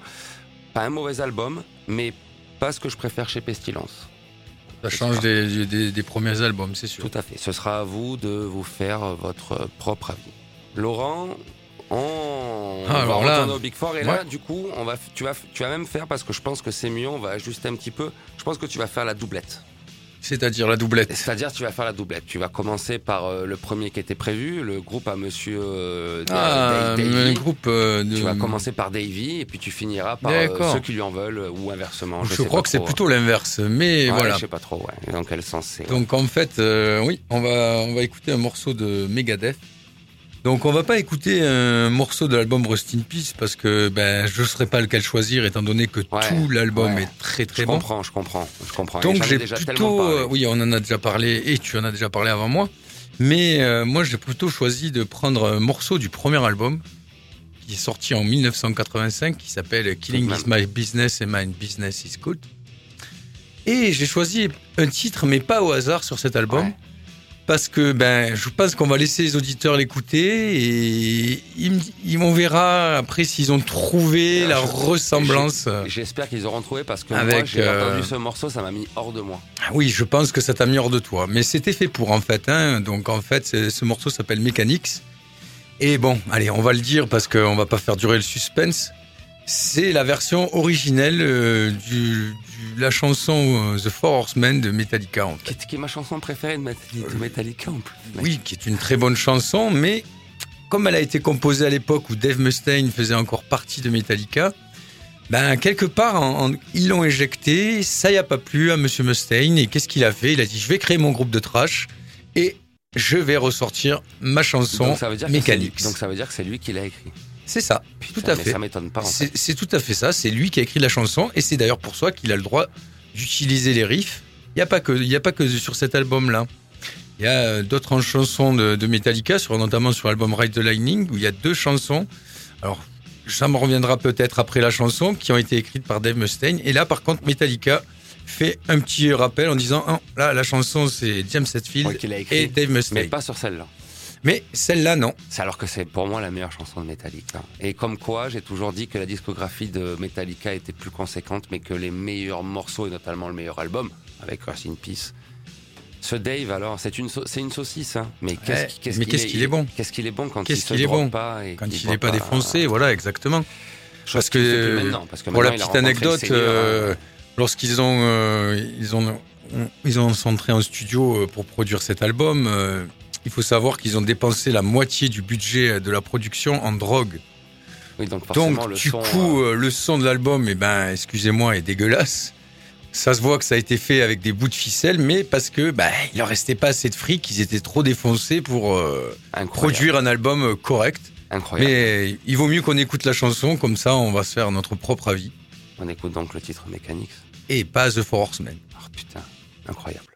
Pas un mauvais album, mais pas ce que je préfère chez Pestilence. Ça change des, des- des premiers albums, c'est sûr. Tout à fait. Ce sera à vous de vous faire votre propre avis. Laurent, on, Ah, va là- au Big Four et là, du coup, on va, tu, vas, tu vas même faire, parce que je pense que c'est mieux, on va ajuster un petit peu, je pense que tu vas faire la doublette. C'est-à-dire la doublette. C'est-à-dire, tu vas faire la doublette. Tu vas commencer par euh, le premier qui était prévu, le groupe à monsieur euh, Ah, un groupe euh, de. Tu vas commencer par Davy et puis tu finiras par ceux qui lui en veulent ou inversement. Je, crois que c'est plutôt l'inverse, mais voilà. Je sais pas trop, ouais. Dans quel sens c'est. Donc en fait, oui, on va on va écouter un morceau de Megadeth. Donc on va pas écouter un morceau de l'album Rust in Peace parce que ben je saurais pas lequel choisir étant donné que Ouais, tout l'album ouais. est très très je bon. comprends, je comprends, je comprends. Donc j'ai plutôt, euh, oui, on en a déjà parlé et tu en as déjà parlé avant moi. Mais euh, moi j'ai plutôt choisi de prendre un morceau du premier album qui est sorti en 1985 qui s'appelle Killing is my business and my business is good. Et j'ai choisi un titre mais pas au hasard sur cet album. Ouais. Parce que ben, je pense qu'on va laisser les auditeurs l'écouter et ils, on verra après s'ils ont trouvé la je- ressemblance. J'espère qu'ils auront trouvé parce que moi, j'ai euh, entendu ce morceau, ça m'a mis hors de moi. Ah Oui, je pense que ça t'a mis hors de toi. Mais c'était fait pour, en fait. Hein. Donc, en fait, ce morceau s'appelle Mechanics. Et bon, allez, on va le dire parce qu'on va pas faire durer le suspense. C'est la version originelle euh, du, du- la chanson euh, The Four Horsemen de Metallica, en fait. Qui est, qui est ma chanson préférée de de Metallica en plus. Oui, qui est une très bonne chanson, mais comme elle a été composée à l'époque où Dave Mustaine faisait encore partie de Metallica, ben quelque part en- en- ils l'ont éjecté, ça y a pas plu à Monsieur Mustaine et qu'est-ce qu'il a fait? Il a dit je vais créer mon groupe de trash et je vais ressortir ma chanson Donc ça veut dire que c'est lui- Mechanics. Donc ça veut dire que c'est lui qui l'a écrit. C'est ça, Putain, tout à mais fait. Ça m'étonne pas. En fait. C'est tout à fait ça. C'est lui qui a écrit la chanson et c'est d'ailleurs pour ça qu'il a le droit d'utiliser les riffs. Il n'y a pas que, il y a pas que sur cet album-là. Il y a euh, d'autres chansons de, de Metallica, sur, notamment sur l'album Ride the Lightning, où il y a deux chansons. Alors, ça me reviendra peut-être après la chanson, qui ont été écrites par Dave Mustaine. Et là, par contre, Metallica fait un petit rappel en disant, Ah, là, la chanson, c'est James Hetfield et Dave Mais Mustaine. pas sur celle-là. Mais celle-là, non. C'est alors que c'est pour moi la meilleure chanson de Metallica. Et comme quoi, j'ai toujours dit que la discographie de Metallica était plus conséquente, mais que les meilleurs morceaux, et notamment le meilleur album, avec Rust in Peace. Ce Dave, alors, c'est une, c'est une saucisse, hein. Mais qu'est-ce qu'il est bon? Qu'est-ce qu'il est bon quand il se qu'il est drogue bon? pas et Quand il n'est pas défoncé, voilà, exactement. Parce que, parce que Pour la il petite anecdote, Seigneur, euh, hein. lorsqu'ils ont, euh, ils ont, ils ont centré en studio euh, pour produire cet album, euh, il faut savoir qu'ils ont dépensé la moitié du budget de la production en drogue. Oui, donc forcément, Donc, le du son, coup, euh, euh, le son de l'album, eh ben, excusez-moi, est dégueulasse. Ça se voit que ça a été fait avec des bouts de ficelle, mais parce que, bah, il leur restait pas assez de fric, ils étaient trop défoncés pour euh, produire un album correct. incroyable. Mais il vaut mieux qu'on écoute la chanson, comme ça, on va se faire notre propre avis. On écoute donc le titre Mechanics. Et pas The Four Horsemen. Oh putain, incroyable.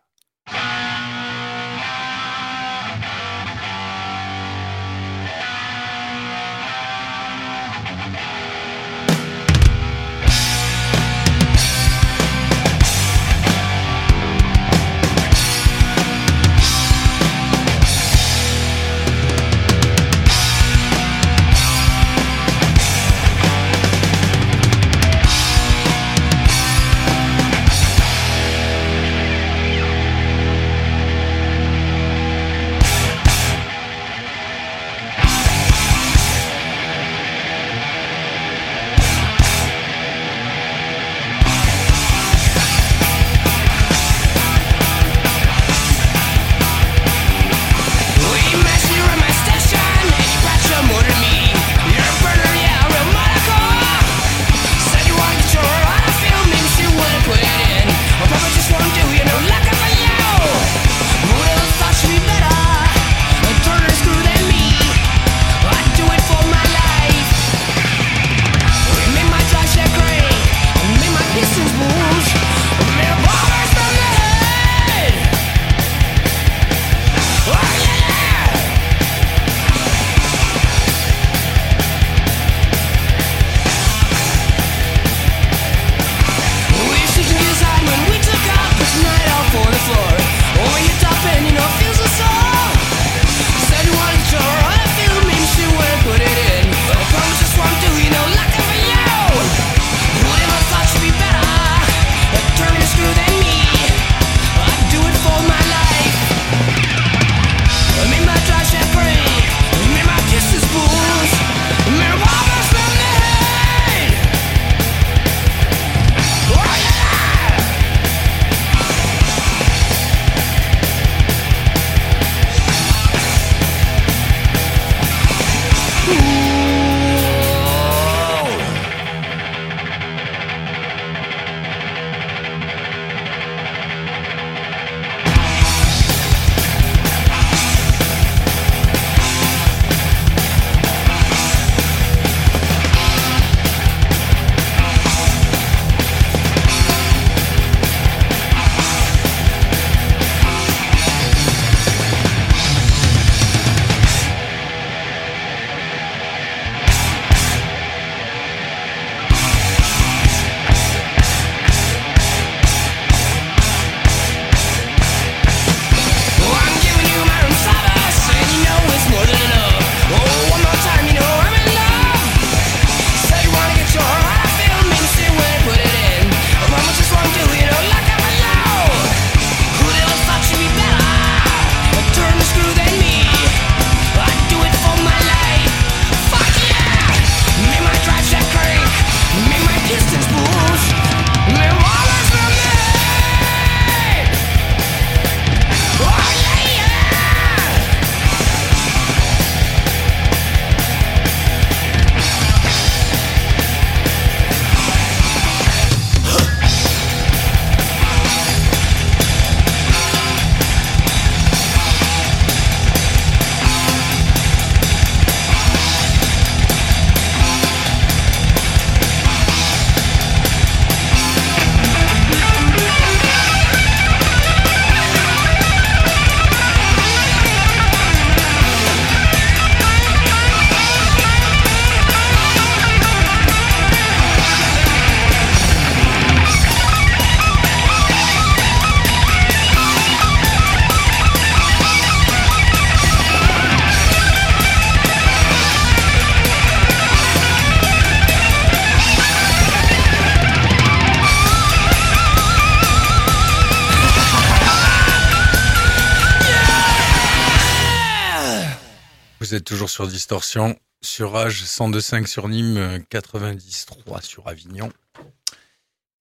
Toujours sur Distorsion, sur Rage 102.5 sur Nîmes, euh, 90.3 sur Avignon.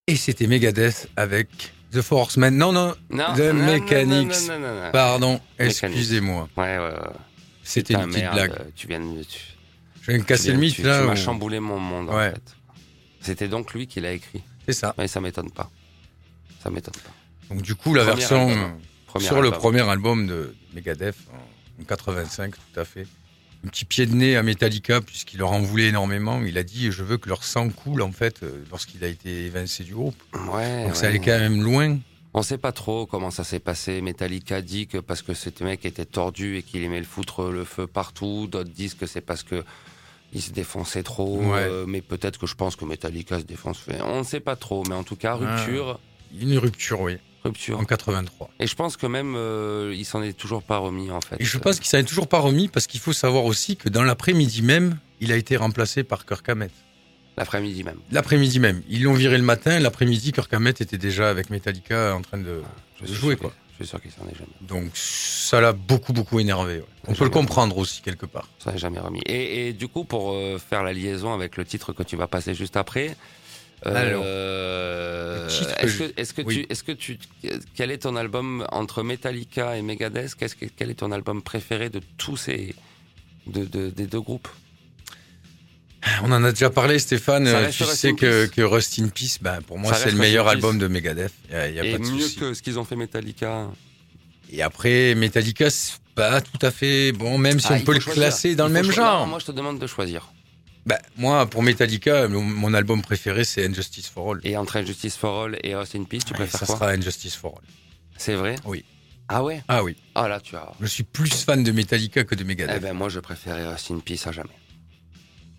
Et c'était Megadeth avec The Forceman. Non, non, Non, The non, Mechanics. non, pardon, excusez-moi. Ouais, ouais, ouais. C'était une petite merde, blague. Tu viens de. Tu, Je viens de casser le mythe tu, là. Tu m'as ou- chamboulé mon monde, Ouais. en fait. C'était donc lui qui l'a écrit. C'est ça. Mais ça m'étonne pas. Ça m'étonne pas. Donc du coup, la Premier version album. sur le premier album de Megadeth en 85, tout à fait. Un petit pied de nez à Metallica puisqu'il leur en voulait énormément. Il a dit je veux que leur sang coule en fait euh, lorsqu'il a été évincé du groupe. Ouais. Donc ouais. ça allait quand même loin. On sait pas trop comment ça s'est passé. Metallica dit que parce que ce mec était tordu et qu'il aimait le foutre le feu partout. D'autres disent que c'est parce que il se défonçait trop. Ouais. Euh, mais peut-être que je pense que Metallica se défonce. On ne sait pas trop. Mais en tout cas, Ah. rupture, Une rupture, oui, rupture. en 83. Et je pense que même euh, il s'en est toujours pas remis en fait. Et je pense qu'il s'en est toujours pas remis parce qu'il faut savoir aussi que dans l'après-midi même, il a été remplacé par Kirk Hammett. L'après-midi même. L'après-midi même. Ils l'ont viré le matin, l'après-midi, Kirk Hammett était déjà avec Metallica en train de, jouer quoi. Je suis sûr qu'il s'en est jamais. Donc ça l'a beaucoup beaucoup énervé. ouais. On peut le comprendre aussi quelque part. Ça n'est jamais remis. Et, et du coup, pour euh, faire la liaison avec le titre que tu vas passer juste après, Alors, euh, est-ce que, est-ce que oui. tu, est-ce que tu, quel est ton album entre Metallica et Megadeth Qu'est-ce que, quel est ton album préféré de tous ces, de, de- des deux groupes? On en a déjà parlé, Stéphane. Ça Euh, Tu Rust sais in que, Peace. que Rust in Peace, ben, pour moi, c'est le meilleur album de Megadeth. Il n'y a, y a Et pas de mieux que ce qu'ils ont fait Metallica. Et après, Metallica, c'est pas tout à fait bon, même si Ah, on peut le choisir. classer dans Il le même genre. Non, moi, je te demande de choisir. Ben, moi, pour Metallica, mon, mon album préféré, c'est Injustice for All. Et entre Justice for All et Rust in Peace, tu Ouais, préfères ça quoi sera Injustice for All. C'est vrai Oui. Ah ouais Ah oui. Ah là, tu as. Je suis plus fan de Metallica que de Megadeth. Eh ben, moi, je préférais Rust in Peace à jamais.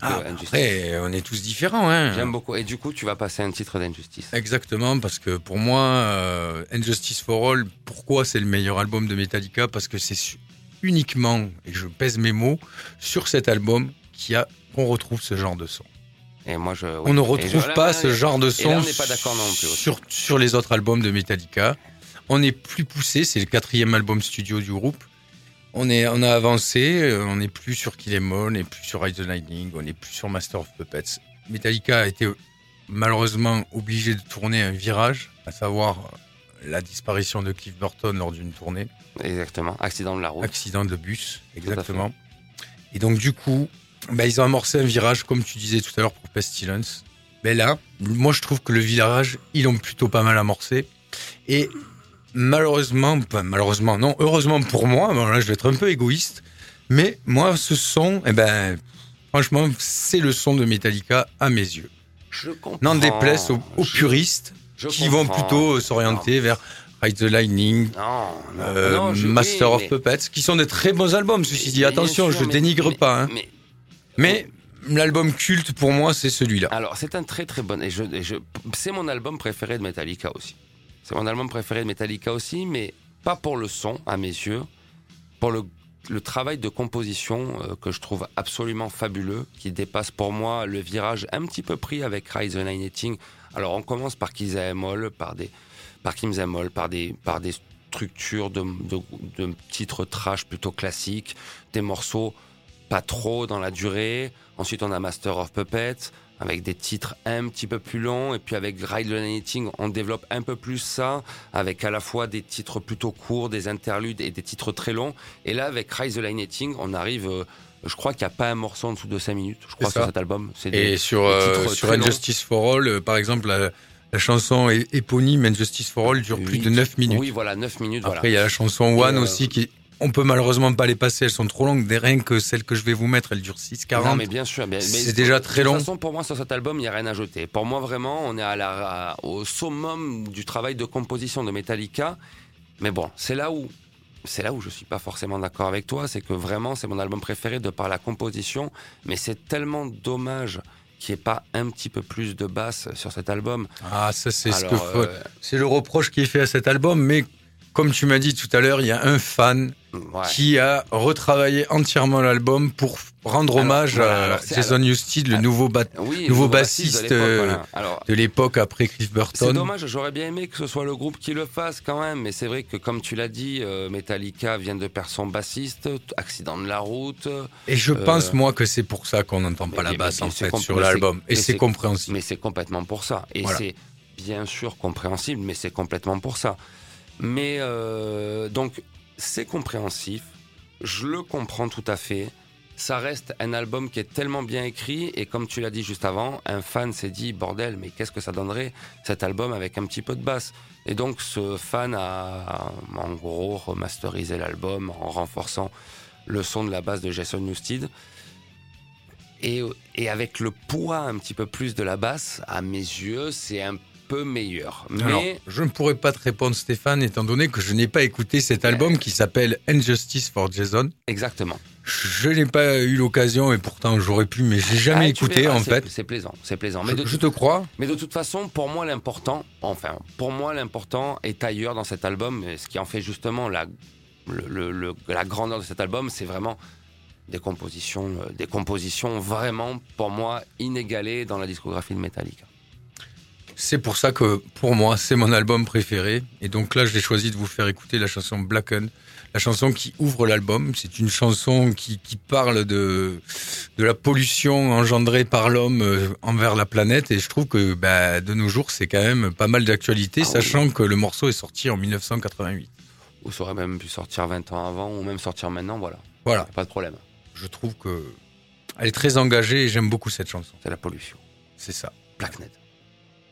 Ah, Injustice. après, on est tous différents. Hein. J'aime beaucoup. Et du coup, tu vas passer un titre d'Injustice. Exactement, parce que pour moi, euh, Injustice for All, pourquoi c'est le meilleur album de Metallica? Parce que c'est uniquement, et je pèse mes mots, sur cet album qu'il y a qu'on retrouve ce genre de son. Et moi, je. On ne je- retrouve pas là, ce genre de son là, on n'est pas d'accord non plus. sur, sur les autres albums de Metallica. On est plus poussé, c'est le quatrième album studio du groupe. On, est, on a avancé, euh, on n'est plus sur Kill Em All, on n'est plus sur Ride the Lightning, on n'est plus sur Master of Puppets. Metallica a été malheureusement obligé de tourner un virage, à savoir euh, la disparition de Cliff Burton lors d'une tournée, Exactement. Accident de la route. accident de bus, exactement. Et donc du coup, bah, ils ont amorcé un virage, comme tu disais tout à l'heure pour Pestilence. Mais là, moi je trouve que le virage, ils l'ont plutôt pas mal amorcé. Et malheureusement, malheureusement, non, heureusement pour moi, bon, là je vais être un peu égoïste, mais moi ce son, eh ben, franchement, c'est le son de Metallica à mes yeux. Je comprends. N'en déplaise aux, aux Je- puristes je qui vont plutôt euh, s'orienter vers Ride the Lightning, Non, non, euh, non, Master oui, of mais- Puppets, qui sont des très bons albums, ceci dit. Attention, sûr, je mais- dénigre mais- pas. Hein. Mais- l'album culte pour moi, c'est celui-là. Alors, c'est un très très bon. Et c'est mon album préféré de Metallica aussi. C'est mon album préféré de Metallica aussi, mais pas pour le son, à mes yeux, pour le, travail de composition euh, que je trouve absolument fabuleux, qui dépasse pour moi le virage un petit peu pris avec Rise the Nighting. Alors, on commence par Kiss Em All, par des, par Kim All, par des, par des structures de, de, de titres trash plutôt classiques, des morceaux pas trop dans la durée. Ensuite, on a Master of Puppets avec des titres un petit peu plus longs. Et puis avec Ride the Lightning, on développe un peu plus ça, avec à la fois des titres plutôt courts, des interludes et des titres très longs. Et là, avec Ride the Lightning, on arrive. euh, je crois qu'il n'y a pas un morceau en dessous de 5 minutes, je crois, sur cet album. Des- Et sur, euh, sur. Injustice for All, euh, par exemple, la, la chanson éponyme Injustice for All dure plus de 9 minutes. Oui, voilà, 9 minutes. Après, voilà. il y a la chanson One Et, euh, aussi qui. On peut malheureusement pas les passer, elles sont trop longues. Des rien que celles que je vais vous mettre, elles durent 6,40. Non, mais bien sûr. C'est déjà très long. De toute façon, pour moi, sur cet album, il n'y a rien à jeter. Pour moi, vraiment, on est à la, à- au summum du travail de composition de Metallica. Mais bon, c'est là où, c'est là où je suis pas forcément d'accord avec toi. C'est que vraiment, c'est mon album préféré de par la composition. Mais c'est tellement dommage qu'il n'y ait pas un petit peu plus de basse sur cet album. Ah, ça, c'est ce que euh, C'est le reproche qui est fait à cet album, mais comme tu m'as dit tout à l'heure, il y a un fan Ouais. qui a retravaillé entièrement l'album pour rendre Alors, hommage voilà, à alors, c'est- Jason Newsted, le Ah, nouveau Oui, nouveau le bassiste, de l'époque, euh, voilà. Alors, de l'époque après Cliff c'est Burton. dommage, j'aurais bien aimé que ce soit le groupe qui le fasse quand même, mais c'est vrai que comme tu l'as dit, euh, Metallica vient de perdre son bassiste, accident de la route, Et je Euh, pense, moi, que c'est pour ça qu'on n'entend pas mais- la basse, mais en c'est fait, sur c'est- l'album. Et c'est c'est- compréhensible. mais c'est complètement pour ça. Et Voilà. c'est bien sûr compréhensible, mais c'est complètement pour ça. Mais euh, donc, c'est compréhensif, je le comprends tout à fait. Ça reste un album qui est tellement bien écrit, et comme tu l'as dit juste avant, un fan s'est dit, bordel, mais qu'est-ce que ça donnerait cet album avec un petit peu de basse Et donc, ce fan a, en gros, remasterisé l'album en renforçant le son de la basse de Jason Newsted. Et, et avec le poids un petit peu plus de la basse, à mes yeux, c'est un peu meilleur. Alors, Mais je ne pourrais pas te répondre, Stéphane, étant donné que je n'ai pas écouté cet album qui s'appelle Injustice for Jason. exactement. Je n'ai pas eu l'occasion, et pourtant j'aurais pu, mais j'ai jamais Ah, écouté, verras, en fait. C'est plaisant, c'est plaisant. Mais Je, de, je te crois. mais de toute façon, pour moi, l'important, enfin, pour moi, l'important est ailleurs dans cet album. Ce qui en fait justement la, le- le- le- la grandeur de cet album, c'est vraiment des compositions, euh, des compositions vraiment, pour moi, inégalées dans la discographie de Metallica. C'est pour ça que, pour moi, c'est mon album préféré. Et donc là, j'ai choisi de vous faire écouter la chanson Blacken, la chanson qui ouvre l'album. C'est une chanson qui, qui parle de, de la pollution engendrée par l'homme euh, envers la planète. Et je trouve que, bah, de nos jours, c'est quand même pas mal d'actualité, Ah oui. sachant que le morceau est sorti en 1988. Ou ça aurait même pu sortir 20 ans avant, ou même sortir maintenant, voilà. Voilà. Pas de problème. Je trouve que elle est très engagée et j'aime beaucoup cette chanson. C'est la pollution. C'est ça. Blacknet.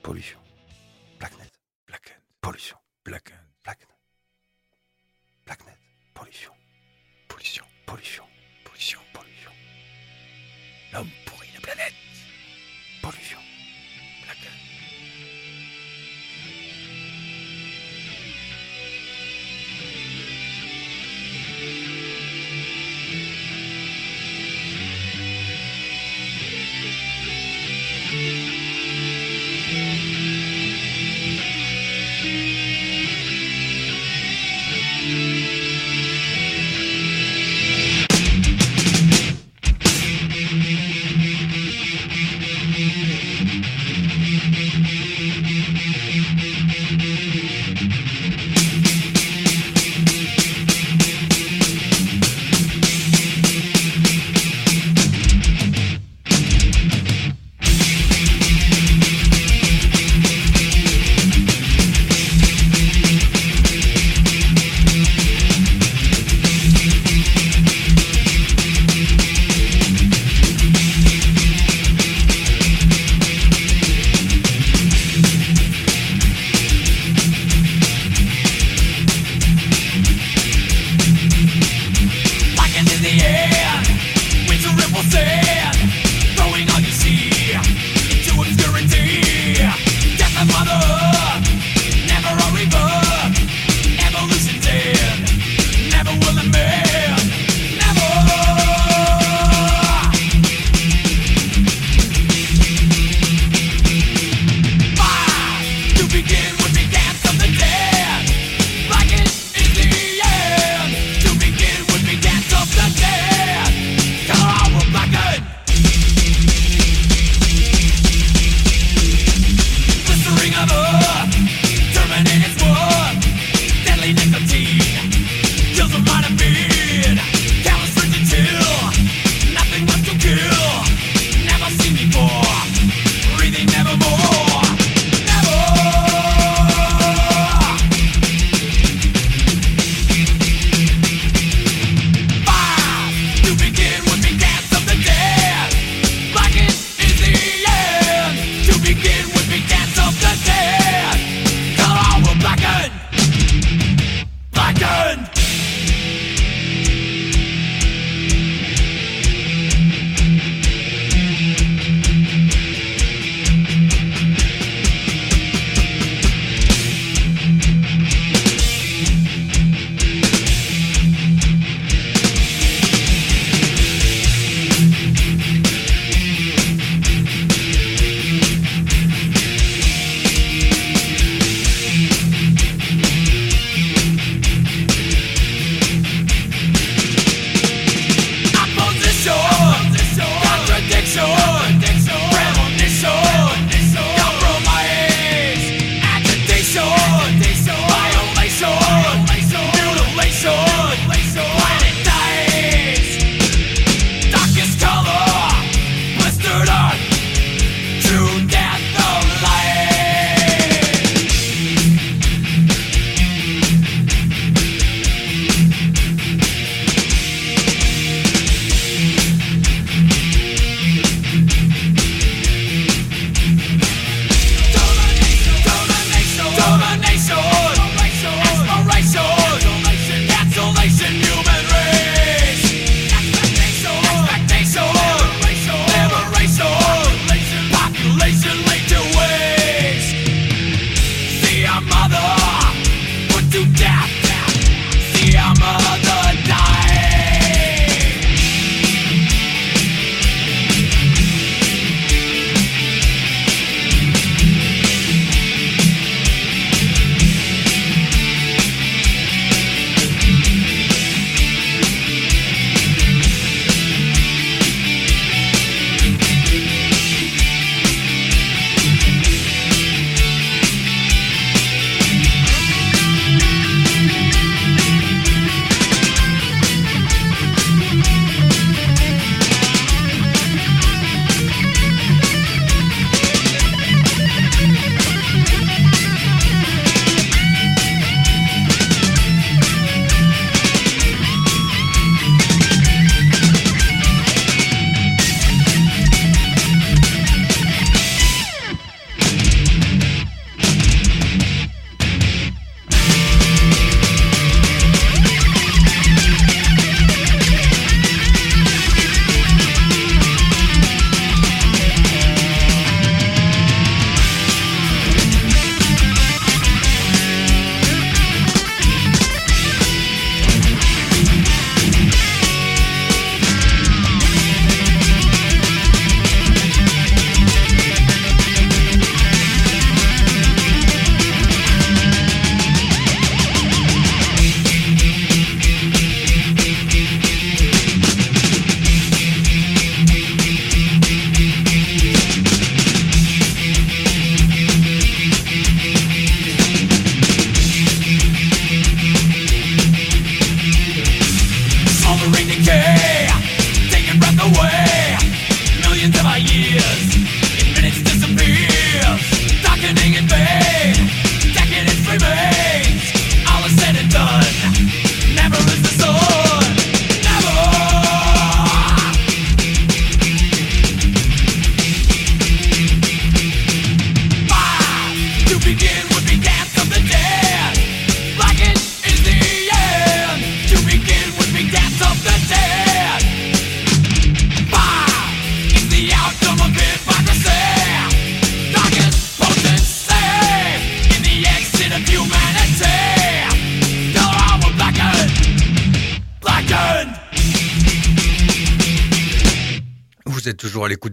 Pollution. Blacknet. Blacken, Pollution. Blacken, Blacknet. Blacknet. Pollution. pollution, Pollution. pollution. Pollution. L'homme pourrit la planète. Pollution.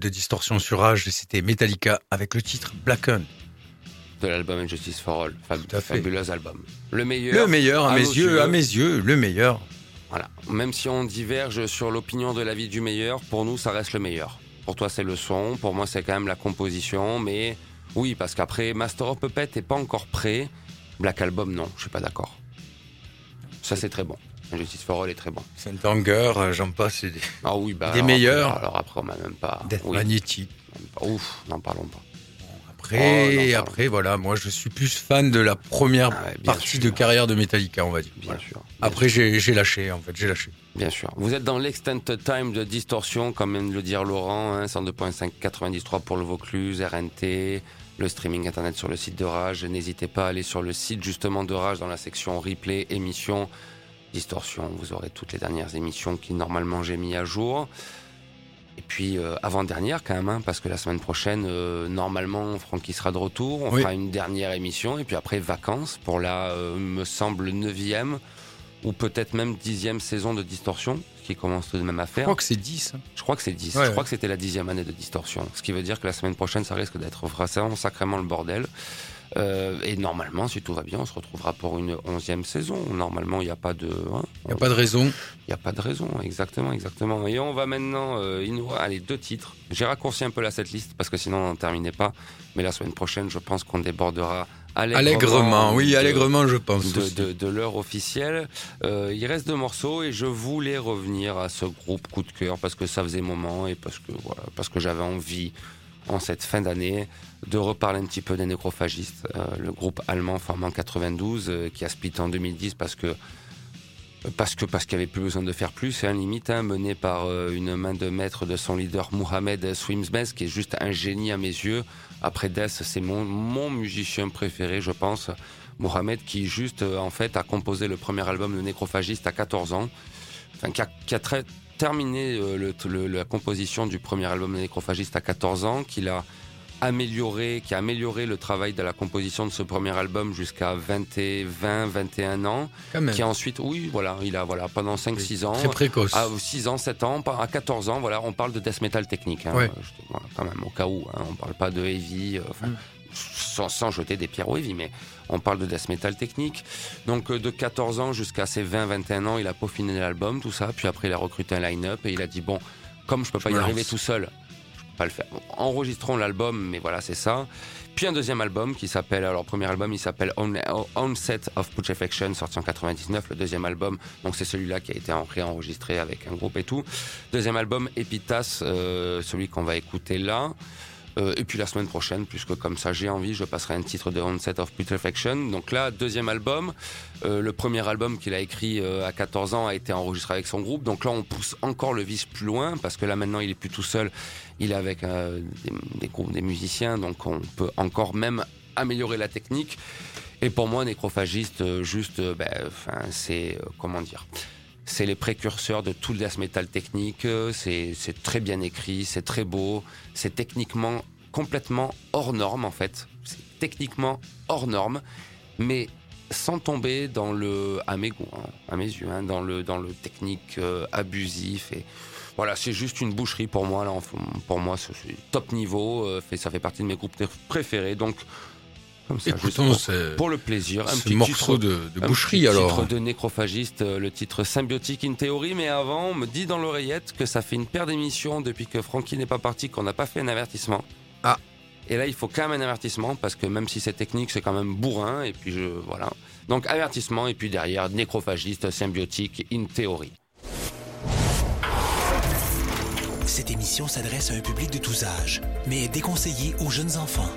De Distorsion sur Rage c'était Metallica avec le titre Blackened. De l'album Injustice for All. Fab- Tout à fait. Fabuleux album. Le meilleur. Le meilleur à, à mes yeux, yeux. à mes yeux, le meilleur. Voilà. Même si on diverge sur l'opinion de l'avis du meilleur, pour nous, ça reste le meilleur. Pour toi, c'est le son. Pour moi, c'est quand même la composition. Mais oui, parce qu'après, Master of Puppet n'est pas encore prêt. Black Album, non, je suis pas d'accord. Ça, c'est très bon. Injustice for All est très bon. Saint Anger, euh, j'en passe, c'est des Ah oui, bah. Des alors, meilleurs. Alors après, on m'a même pas. Oui, pas. Ouf, n'en parlons pas. Après, Oh, après, voilà, moi je suis plus fan de la première Ah ouais, partie sûr. de carrière de Metallica, on va dire. Bien Voilà. sûr. bien Après, j'ai lâché, en fait, j'ai lâché. Bien sûr. Vous êtes dans l'extended time de distorsion, comme vient de le dire Laurent, hein, 102.5 93 pour le Vaucluse, RNT, le streaming internet sur le site de Rage. N'hésitez pas à aller sur le site justement de Rage dans la section replay, émissions, distorsion. Vous aurez toutes les dernières émissions qui normalement j'ai mis à jour. Et puis euh, avant-dernière quand même, hein, parce que la semaine prochaine, euh, normalement, Francky sera de retour. On Oui. fera une dernière émission et puis après vacances pour la, euh, me semble, neuvième ou peut-être même dixième saison de Distorsion, ce qui commence tout de même à Je faire. crois que c'est 10. hein. Je crois que c'est 10. Ouais, je crois que c'était la dixième année de Distorsion. Ce qui veut dire que la semaine prochaine, ça risque d'être vraiment sacrément le bordel. Euh, et normalement, si tout va bien, on se retrouvera pour une onzième saison. Normalement, il n'y a pas de... hein, Il n'y a pas de raison. il n'y a pas de raison, exactement, exactement. Et on va maintenant, euh, il nous allez deux titres. J'ai raccourci un peu la setlist parce que sinon on n'en terminait pas. Mais la semaine prochaine, je pense qu'on débordera allègrement. Allègrement, oui, de- allègrement, je pense. de, aussi. de, de l'heure officielle. Euh, il reste deux morceaux et je voulais revenir à ce groupe coup de cœur parce que ça faisait moment et parce que voilà, parce que j'avais envie en cette fin d'année de reparler un petit peu des nécrophagistes, euh, le groupe allemand formé en 92 euh, qui a splitté en 2010 parce que parce que qu'il avait plus besoin de faire plus, hein, limite hein, mené par euh, une main de maître de son leader Mohamed Swimsmez qui est juste un génie à mes yeux. Après Death, c'est mon musicien préféré, je pense. Mohamed qui juste en fait a composé le premier album de Nécrophagiste à 14 ans, enfin qui qui a très- terminé euh, le, le- la composition du premier album de Nécrophagiste à 14 ans, qu'il a amélioré, qui a amélioré le travail de la composition de ce premier album jusqu'à 20, et 20, 21 ans, Quand même. qui a ensuite, oui, voilà, il a voilà pendant 5-6 ans, Très précoce. à 6 ans, 7 ans, à 14 ans, voilà, on parle de death metal technique. Hein, Ouais. Je- voilà, quand même, au cas où, hein, on parle pas de heavy, euh, Mm. Sans, sans jeter des pierres au heavy, mais on parle de death metal technique. Donc euh, de 14 ans jusqu'à ses 20-21 ans, il a peaufiné l'album, tout ça, puis après il a recruté un line-up et il a dit bon, comme je peux pas Je y arriver tout seul, je peux pas le faire. Bon, enregistrons l'album, mais voilà, c'est ça. Puis un deuxième album qui s'appelle, alors premier album il s'appelle On- Onset of Putrefaction, sorti en 99, le deuxième album, donc c'est celui-là qui a été en- réenregistré avec un groupe et tout. Deuxième album Epitas, euh, celui qu'on va écouter là. Euh, et puis la semaine prochaine, puisque comme ça j'ai envie, je passerai un titre de Onset of Putrefaction. Donc là, deuxième album. Euh, le premier album qu'il a écrit euh, à 14 ans a été enregistré avec son groupe. Donc là, on pousse encore le vice plus loin, parce que là maintenant, il est plus tout seul. Il est avec euh, des, des groupes, des musiciens, donc on peut encore même améliorer la technique. Et pour moi, Nécrophagiste, euh, juste, euh, ben, c'est comment dire c'est les précurseurs de tout le death metal technique. euh, C'est très bien écrit, c'est très beau, c'est techniquement complètement hors norme en fait. C'est techniquement hors norme, mais sans tomber dans le, à mes goûts, hein, à mes yeux, hein, dans le dans le technique euh, abusif et voilà, c'est juste une boucherie pour moi Pour moi, c'est top niveau. euh, fait, ça fait partie de mes groupes préférés. Donc, comme ça, juste Écoutons pour, ce, pour le plaisir, un ce petit morceau titre de, de un boucherie petit alors. titre de nécrophagiste, euh, le titre symbiotique in théorie, mais avant, on me dit dans l'oreillette que ça fait une paire d'émissions depuis que Francky n'est pas parti, qu'on n'a pas fait un avertissement. Ah. Et là, il faut quand même un avertissement, parce que même si c'est technique, c'est quand même bourrin, et puis je, voilà. Donc, avertissement, et puis derrière, nécrophagiste, symbiotique in théorie. Cette émission s'adresse à un public de tous âges, mais est déconseillée aux jeunes enfants.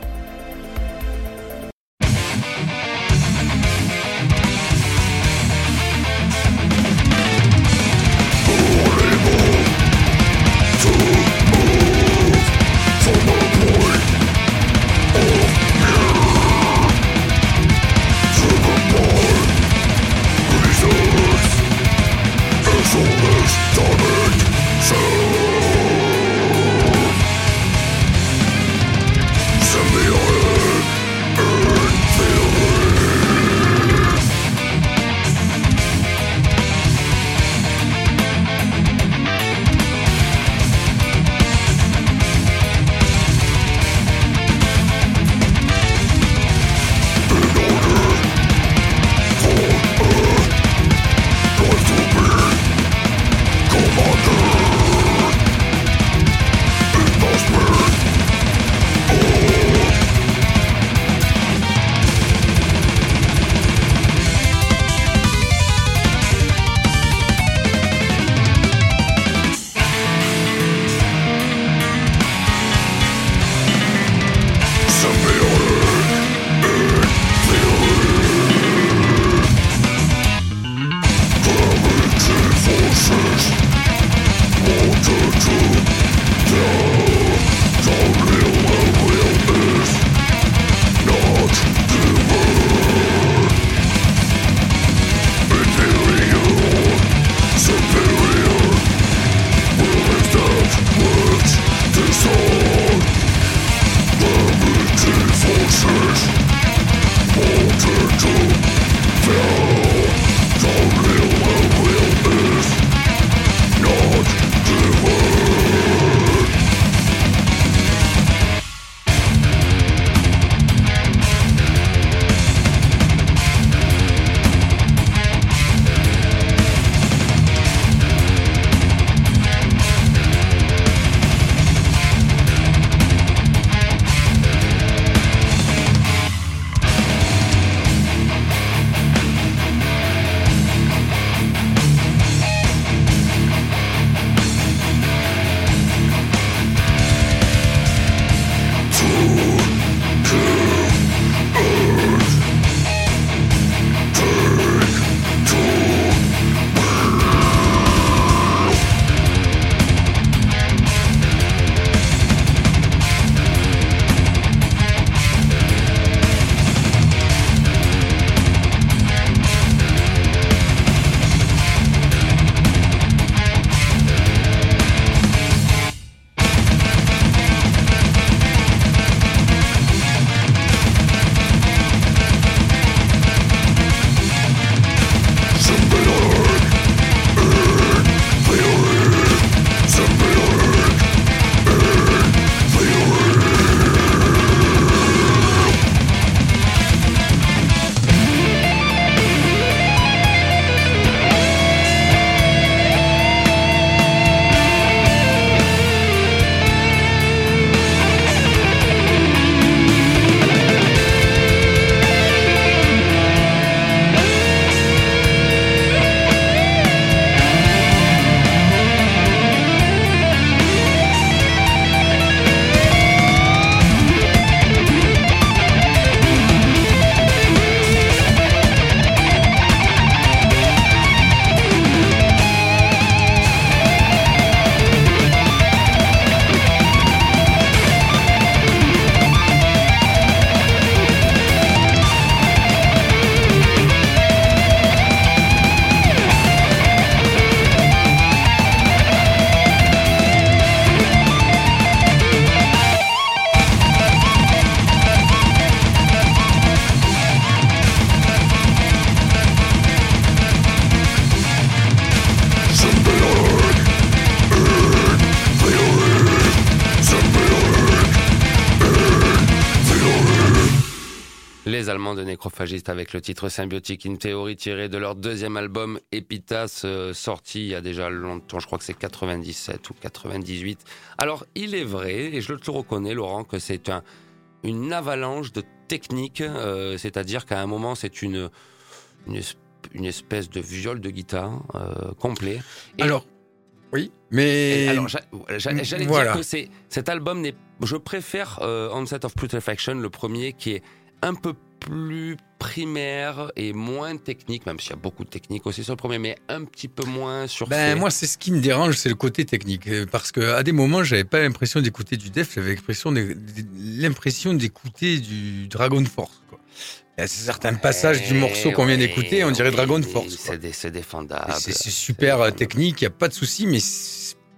Avec le titre Symbiotique, une théorie tirée de leur deuxième album Epitas, euh, sorti il y a déjà longtemps, je crois que c'est 97 ou 98. Alors, il est vrai, et je te le reconnais, Laurent, que c'est un, une avalanche de techniques, euh, c'est-à-dire qu'à un moment, c'est une, une, es- une espèce de viol de guitare euh, complet. Et- Alors, oui, mais. alors, j'a- j'allais Voilà. dire que c'est cet album n'est. Je préfère euh, Onset of Putrefaction, le premier, qui est un peu plus primaire et moins technique, même s'il y a beaucoup de technique aussi sur le premier, mais un petit peu moins sur. Ben, moi, c'est ce qui me dérange, c'est le côté technique. Euh, Parce que à des moments, j'avais pas l'impression d'écouter du Def, j'avais l'impression d'é- l'impression d'écouter du Dragon Force. Quoi. Il y a certains passages du morceau qu'on vient d'écouter, on dirait Dragon Force. C'est dé- c'est défendable. C'est super euh, technique, il n'y a pas de souci, mais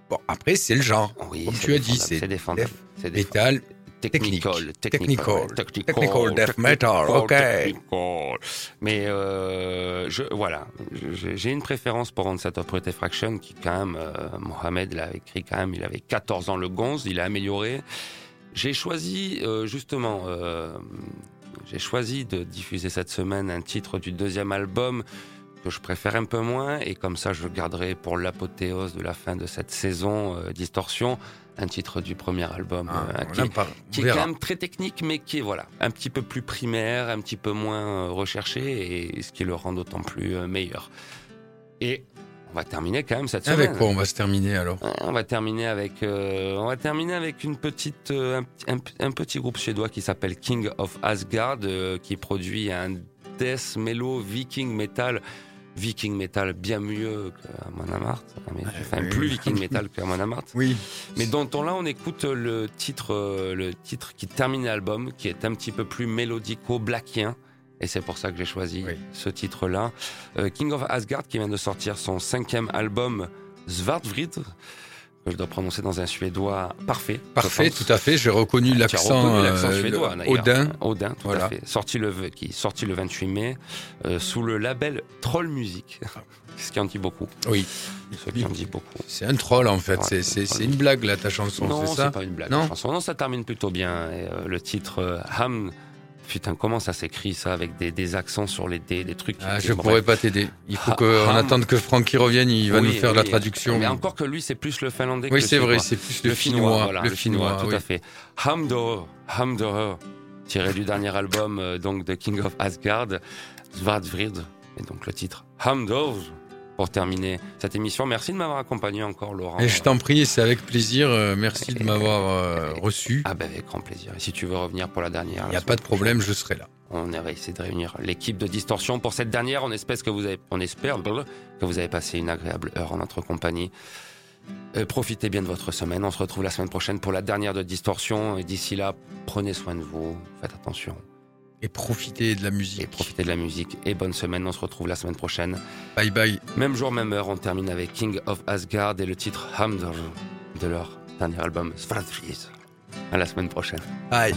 bon, après, c'est le genre. Oui, Comme tu as dit, c'est c'est Technical, Technical. technical, Technical death metal, technical, ok. technical. Mais euh, je, voilà, j'ai une préférence pour Onset of Putrefaction qui quand même, euh, Mohamed l'a écrit quand même, il avait 14 ans le gonze, il a amélioré. J'ai choisi euh, justement, j'ai choisi de diffuser cette semaine un titre du deuxième album que je préfère un peu moins et comme ça je garderai pour l'apothéose de la fin de cette saison Distorsion, un titre du premier album Ah, euh, qui, est quand même très technique, mais qui est voilà un petit peu plus primaire, un petit peu moins euh, recherché, et ce qui le rend d'autant plus euh, meilleur. Et on va terminer quand même cette semaine. Avec quoi on va se terminer alors? Ouais, On va terminer avec, euh, on va terminer avec une petite, euh, un, un- un petit groupe suédois qui s'appelle King of Asgard, euh, qui produit un death mellow viking metal viking metal bien mieux qu'Amon Amarth, mais, enfin oui. plus viking metal qu'Amon Amarth. Oui. Mais dans ton là, on écoute le titre, euh, le titre qui termine l'album, qui est un petit peu plus mélodico-blackien. Et c'est pour ça que j'ai choisi Oui. ce titre-là. Euh, King of Asgard, qui vient de sortir son cinquième album, Svartvrid, que je dois prononcer dans un suédois parfait. Parfait, tout à fait. J'ai reconnu Tu as l'accent euh, suédois, le-. Odin. Odin, tout Voilà. à fait. Sorti le, qui est sorti le 28 mai, euh, sous le label Troll Music. Ce qui en dit beaucoup. Oui. Ce qui en dit beaucoup. C'est un troll en fait. Ouais, c'est c'est- c'est une blague là ta chanson, Non, c'est c'est ça pas une blague. Non. chanson. Non, ça termine plutôt bien. Et, euh, le titre euh, Ham, putain, comment ça s'écrit ça avec des, des accents sur les D, des trucs. Ah, je pourrais pas t'aider. Il faut Ha- qu'on Ham. attende que Francky revienne. Il va Oui, nous faire la traduction. Mais encore que lui, c'est plus le finlandais Oui, c'est vrai. C'est plus le, Le finnois, voilà, le le finnois, tout oui. à fait. Hamdor, Hamdor, tiré du dernier album euh, donc de King of Asgard, Svardvrid, et donc le titre Hamdor. Pour terminer cette émission, merci de m'avoir accompagné encore, Laurent. Et je t'en prie, c'est avec plaisir. Euh, Merci de m'avoir euh, reçu. Ah ben avec grand plaisir. Et si tu veux revenir pour la dernière, Il n'y a pas de problème, je serai là. On va essayer de réunir l'équipe de Distorsion pour cette dernière. On espère que vous avez, on espère que vous avez passé une agréable heure en notre compagnie. Euh, profitez bien de votre semaine. On se retrouve la semaine prochaine pour la dernière de Distorsion. Et d'ici là, prenez soin de vous. Faites attention. Et profitez de la Et musique. profitez de la musique. Et bonne semaine. On se retrouve la semaine prochaine. Bye bye. Même jour, même heure. On termine avec King of Asgard et le titre Hamdor de leur dernier album Svartfries. À la semaine prochaine. Bye.